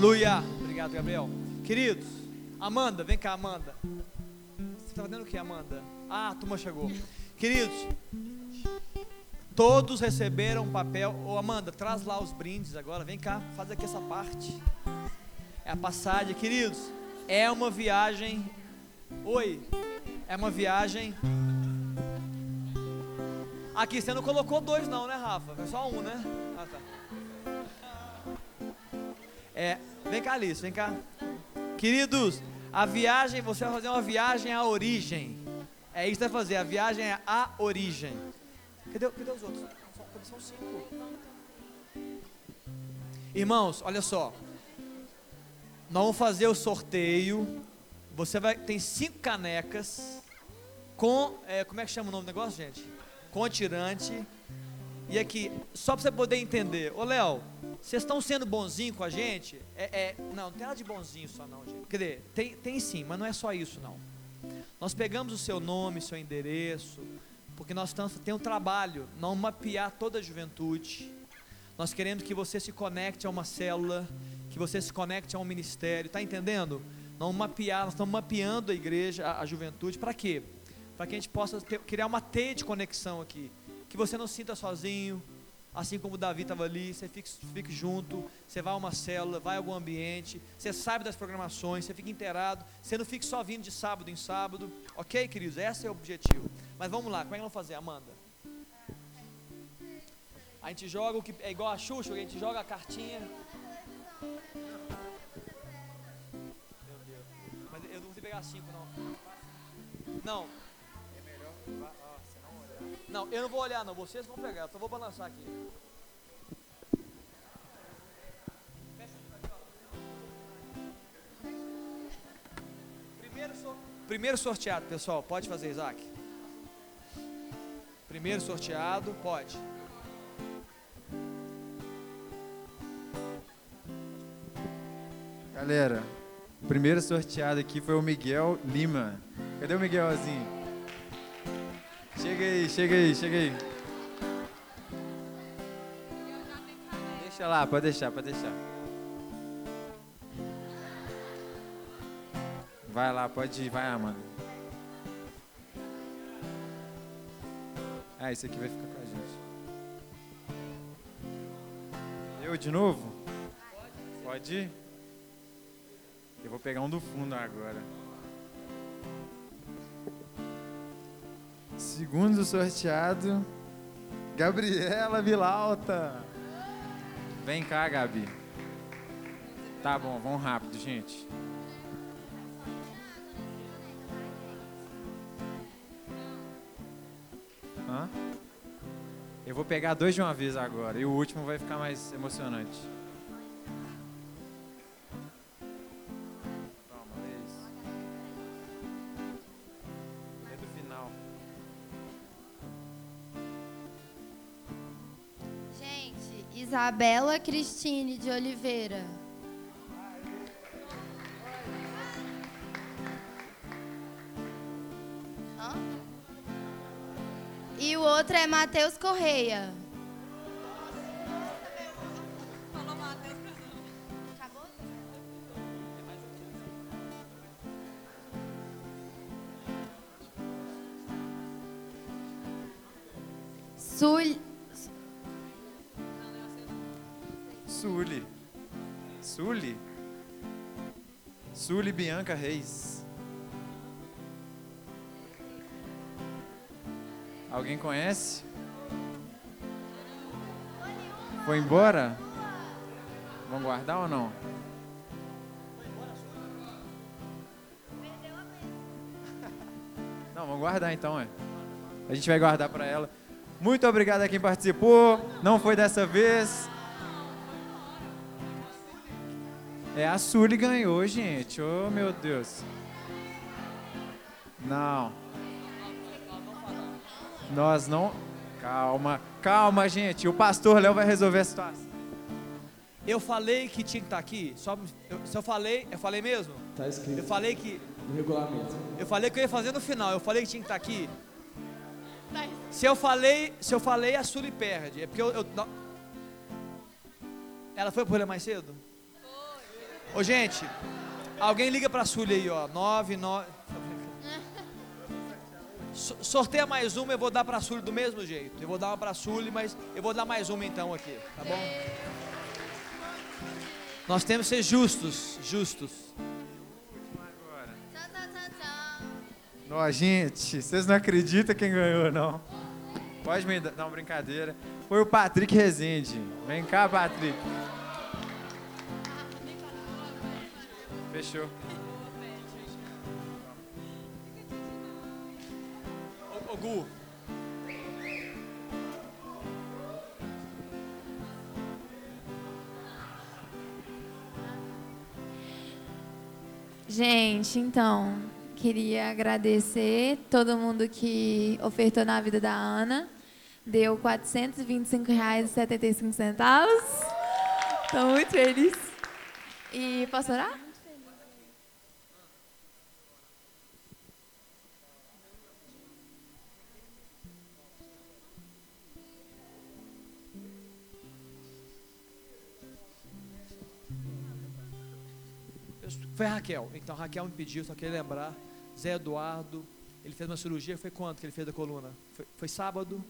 Aleluia. Obrigado, Gabriel. Queridos, Amanda, vem cá, Amanda. Você está fazendo o que, Amanda? Ah, a turma chegou. Queridos, todos receberam um papel. Ô, Amanda, traz lá os brindes agora. Vem cá, faz aqui essa parte. É a passagem. Queridos, é uma viagem. Oi, é uma viagem. Aqui você não colocou dois, não, né, Rafa? Foi só um, né? Ah, tá. É, vem cá, Alice, vem cá. Queridos, a viagem, você vai fazer uma viagem à origem. É isso que vai fazer, a viagem é à origem. Cadê, cadê os outros? São, cinco. Irmãos, olha só. Nós vamos fazer o sorteio. Você vai tem cinco canecas com é, como é que chama o nome do negócio, gente? Com tirante. E aqui, só para você poder entender, ô Léo, vocês estão sendo bonzinho com a gente? É, é, não, não tem nada de bonzinho só não, gente. Quer dizer, tem, tem sim, mas não é só isso não. Nós pegamos o seu nome, seu endereço, porque nós estamos tem um trabalho, não mapear toda a juventude. Nós queremos que você se conecte a uma célula, que você se conecte a um ministério, tá entendendo? Não mapear, nós estamos mapeando a igreja, a, a juventude, para quê? Para que a gente possa ter, criar uma teia de conexão aqui que você não se sinta sozinho, assim como Davi estava ali, você fique, fique junto, você vai a uma célula, vai a algum ambiente, você sabe das programações, você fica inteirado, você não fique só vindo de sábado em sábado, ok, queridos? Esse é o objetivo. Mas vamos lá, como é que vamos fazer, Amanda? A gente joga o que é igual a Xuxa, a gente joga a cartinha. Mas eu não vou pegar cinco, não. Não. Não, eu não vou olhar não, vocês vão pegar, eu só vou balançar aqui. Primeiro. Primeiro sorteado, pessoal, pode fazer, Isaac? Primeiro sorteado, pode. Galera, o primeiro sorteado aqui foi o Miguel Lima. Cadê o Miguelzinho? Chega aí, chega aí, chega aí. Deixa lá, pode deixar, pode deixar. Vai lá, pode ir, vai, Amanda. Ah, esse aqui vai ficar com a gente. Eu de novo? Pode ir? Eu vou pegar um do fundo agora. Segundo sorteado, Gabriela Vilauta. Vem cá, Gabi. Tá bom, vamos rápido, gente. Eu vou pegar dois de uma vez agora e o último vai ficar mais emocionante. Isabela Cristine de Oliveira. E o outro é Matheus Correia. Reis. Alguém conhece? Foi embora? Vamos guardar ou não? Não, vamos guardar então, é. A gente vai guardar para ela. Muito obrigado a quem participou. Não foi dessa vez. É, a Sully ganhou, gente. Oh, meu Deus. Não. Nós não. Calma, calma, gente. O pastor Léo vai resolver a situação. Eu falei que tinha que estar aqui. Só, eu, se eu falei, eu falei mesmo? Tá escrito. Eu falei que. No regulamento. Eu falei que eu ia fazer no final. Eu falei que tinha que estar aqui. Se eu falei, se eu falei, a Sully perde. É porque eu, eu não... Ela foi por ele mais cedo? Ô, gente, alguém liga pra Sully aí, ó. 9, 9. So- Sorteia mais uma, eu vou dar pra Sully do mesmo jeito. Eu vou dar uma pra Sully, mas eu vou dar mais uma então aqui, tá bom? Nós temos que ser justos, justos. Ó, gente, vocês não acreditam quem ganhou, não. Pode me dar uma brincadeira. Foi o Patrick Rezende. Vem cá, Patrick. Fechou. Ô, ô Gu, Gente, então, queria agradecer todo mundo que ofertou na vida da Ana. Deu R$ 425,75. Estou muito feliz. E posso orar? Foi a Raquel. Então Raquel me pediu, só queria lembrar. Zé Eduardo, ele fez uma cirurgia, foi quanto que ele fez da coluna? Foi, foi sábado?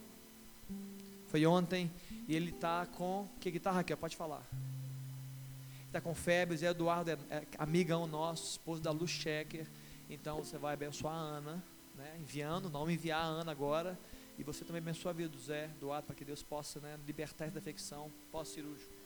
Foi ontem? E ele tá com. Que que tá, Raquel? Pode falar. Está com febre, Zé Eduardo é, é amigão nosso, esposo da Lu Schecker. Então você vai abençoar a Ana, né? enviando, não enviar a Ana agora. E você também abençoa a vida do Zé Eduardo, para que Deus possa né, libertar essa infecção pós-cirúrgico.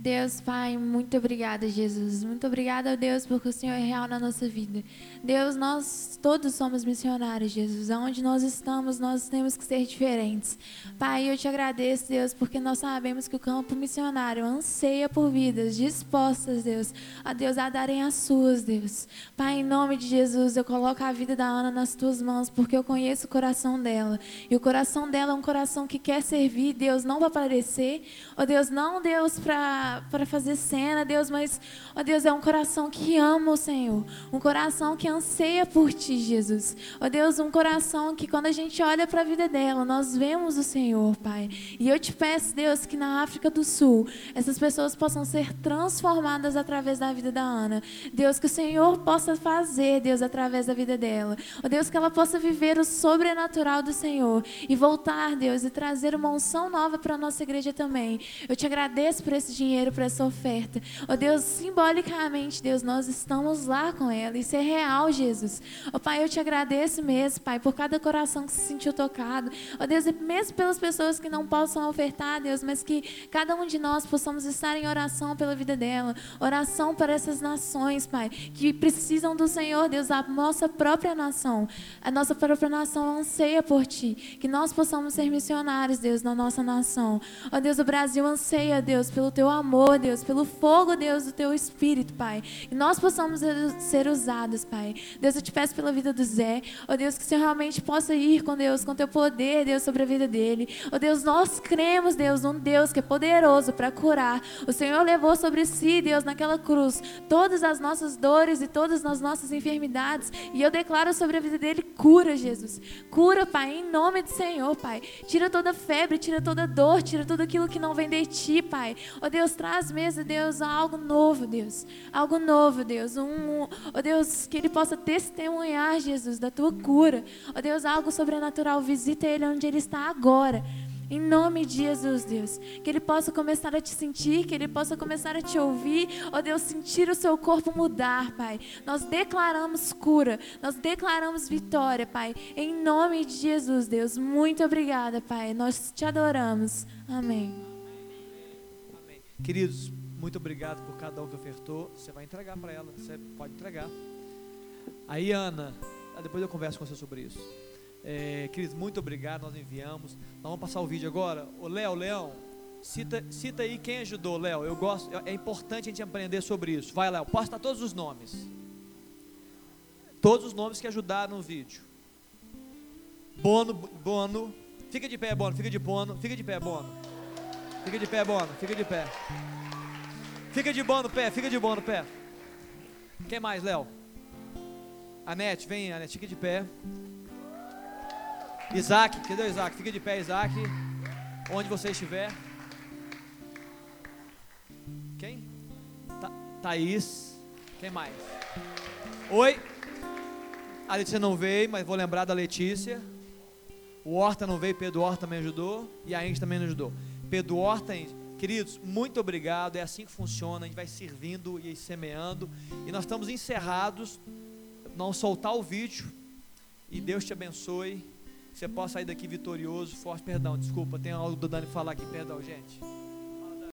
Deus, Pai, muito obrigada, Jesus. Muito obrigada, Deus, porque o Senhor é real na nossa vida. Deus, nós todos somos missionários, Jesus. Aonde nós estamos, nós temos que ser diferentes. Pai, eu te agradeço, Deus, porque nós sabemos que o campo missionário anseia por vidas dispostas, Deus, a Deus a darem as suas, Deus. Pai, em nome de Jesus, eu coloco a vida da Ana nas tuas mãos, porque eu conheço o coração dela. E o coração dela é um coração que quer servir, Deus, não para aparecer. Ó Deus, não, Deus, para para fazer cena, Deus, mas, ó Deus, é um coração que ama o Senhor. Um coração que anseia por Ti, Jesus. Ó Deus, um coração que quando a gente olha para a vida dela, nós vemos o Senhor, Pai. E eu te peço, Deus, que na África do Sul, essas pessoas possam ser transformadas através da vida da Ana. Deus, que o Senhor possa fazer, Deus, através da vida dela. Ó Deus, que ela possa viver o sobrenatural do Senhor e voltar, Deus, e trazer uma unção nova para a nossa igreja também. Eu te agradeço por esse dinheiro, por essa oferta. Ó Deus, simbolicamente, Deus, nós estamos lá com ela. Isso é real, Jesus. Ó Pai, eu te agradeço mesmo, Pai, por cada coração que se sentiu tocado. Ó Deus, e mesmo pelas pessoas que não possam ofertar, Deus, mas que cada um de nós possamos estar em oração pela vida dela. Oração para essas nações, Pai, que precisam do Senhor, Deus, a nossa própria nação. A nossa própria nação anseia por Ti. Que nós possamos ser missionários, Deus, na nossa nação. Ó Deus, o Brasil anseia, Deus, pelo Teu amor, Deus, pelo fogo, Deus, do Teu Espírito, Pai. Que nós possamos ser usados, Pai. Deus, eu te peço pela vida do Zé. Ó Deus, que o Senhor realmente possa ir com Deus, com Teu poder, Deus, sobre a vida dele. Ó Deus, nós cremos, Deus, num Deus que é poderoso para curar. O Senhor levou sobre si, Deus, naquela cruz, todas as nossas dores e todas as nossas enfermidades. E eu declaro sobre a vida dele cura, Jesus. Cura, Pai, em nome do Senhor, Pai. Tira toda febre, tira toda dor, tira tudo aquilo que não vem de ti, Pai. Ó Deus, traz mesmo, Deus, algo novo, Deus. Algo novo, Deus. Um, ó Deus, que ele possa testemunhar, Jesus, da tua cura. Ó Deus, algo sobrenatural. Visita ele onde ele está agora. Em nome de Jesus, Deus. Que ele possa começar a te sentir, que ele possa começar a te ouvir. Ó Deus, sentir o seu corpo mudar, Pai. Nós declaramos cura, nós declaramos vitória, Pai. Em nome de Jesus, Deus. Muito obrigada, Pai. Nós te adoramos. Amém. Queridos, muito obrigado por cada um que ofertou. Você vai entregar para ela, você pode entregar. Aí, Ana, ah, depois eu converso com você sobre isso. É, queridos, muito obrigado, nós enviamos. Nós vamos passar o vídeo agora. O Léo, Leão, cita, cita aí quem ajudou, Léo. Eu gosto, é importante a gente aprender sobre isso. Vai, Léo, posta todos os nomes. Todos os nomes que ajudaram no vídeo. Bono, Bono. Fica de pé, Bono, fica de Bono, fica de pé, Bono. Fica de pé, Bono, fica de pé. Fica de bono pé, fica de bono pé. Quem mais, Léo? Anete, vem, Anete, fica de pé. Isaac, cadê o Isaac? Fica de pé, Isaac. Onde você estiver. Quem? Thaís. Quem mais? Oi. A Letícia não veio, mas vou lembrar da Letícia. O Horta não veio, Pedro Horta também ajudou. E a Indy também nos ajudou. Pedro Horta. Queridos, muito obrigado. É assim que funciona. A gente vai servindo e semeando. E nós estamos encerrados. Não soltar o vídeo. E Deus te abençoe. Você possa sair daqui vitorioso, forte. Perdão, desculpa. Tem algo do Dani falar aqui. Perdão, gente.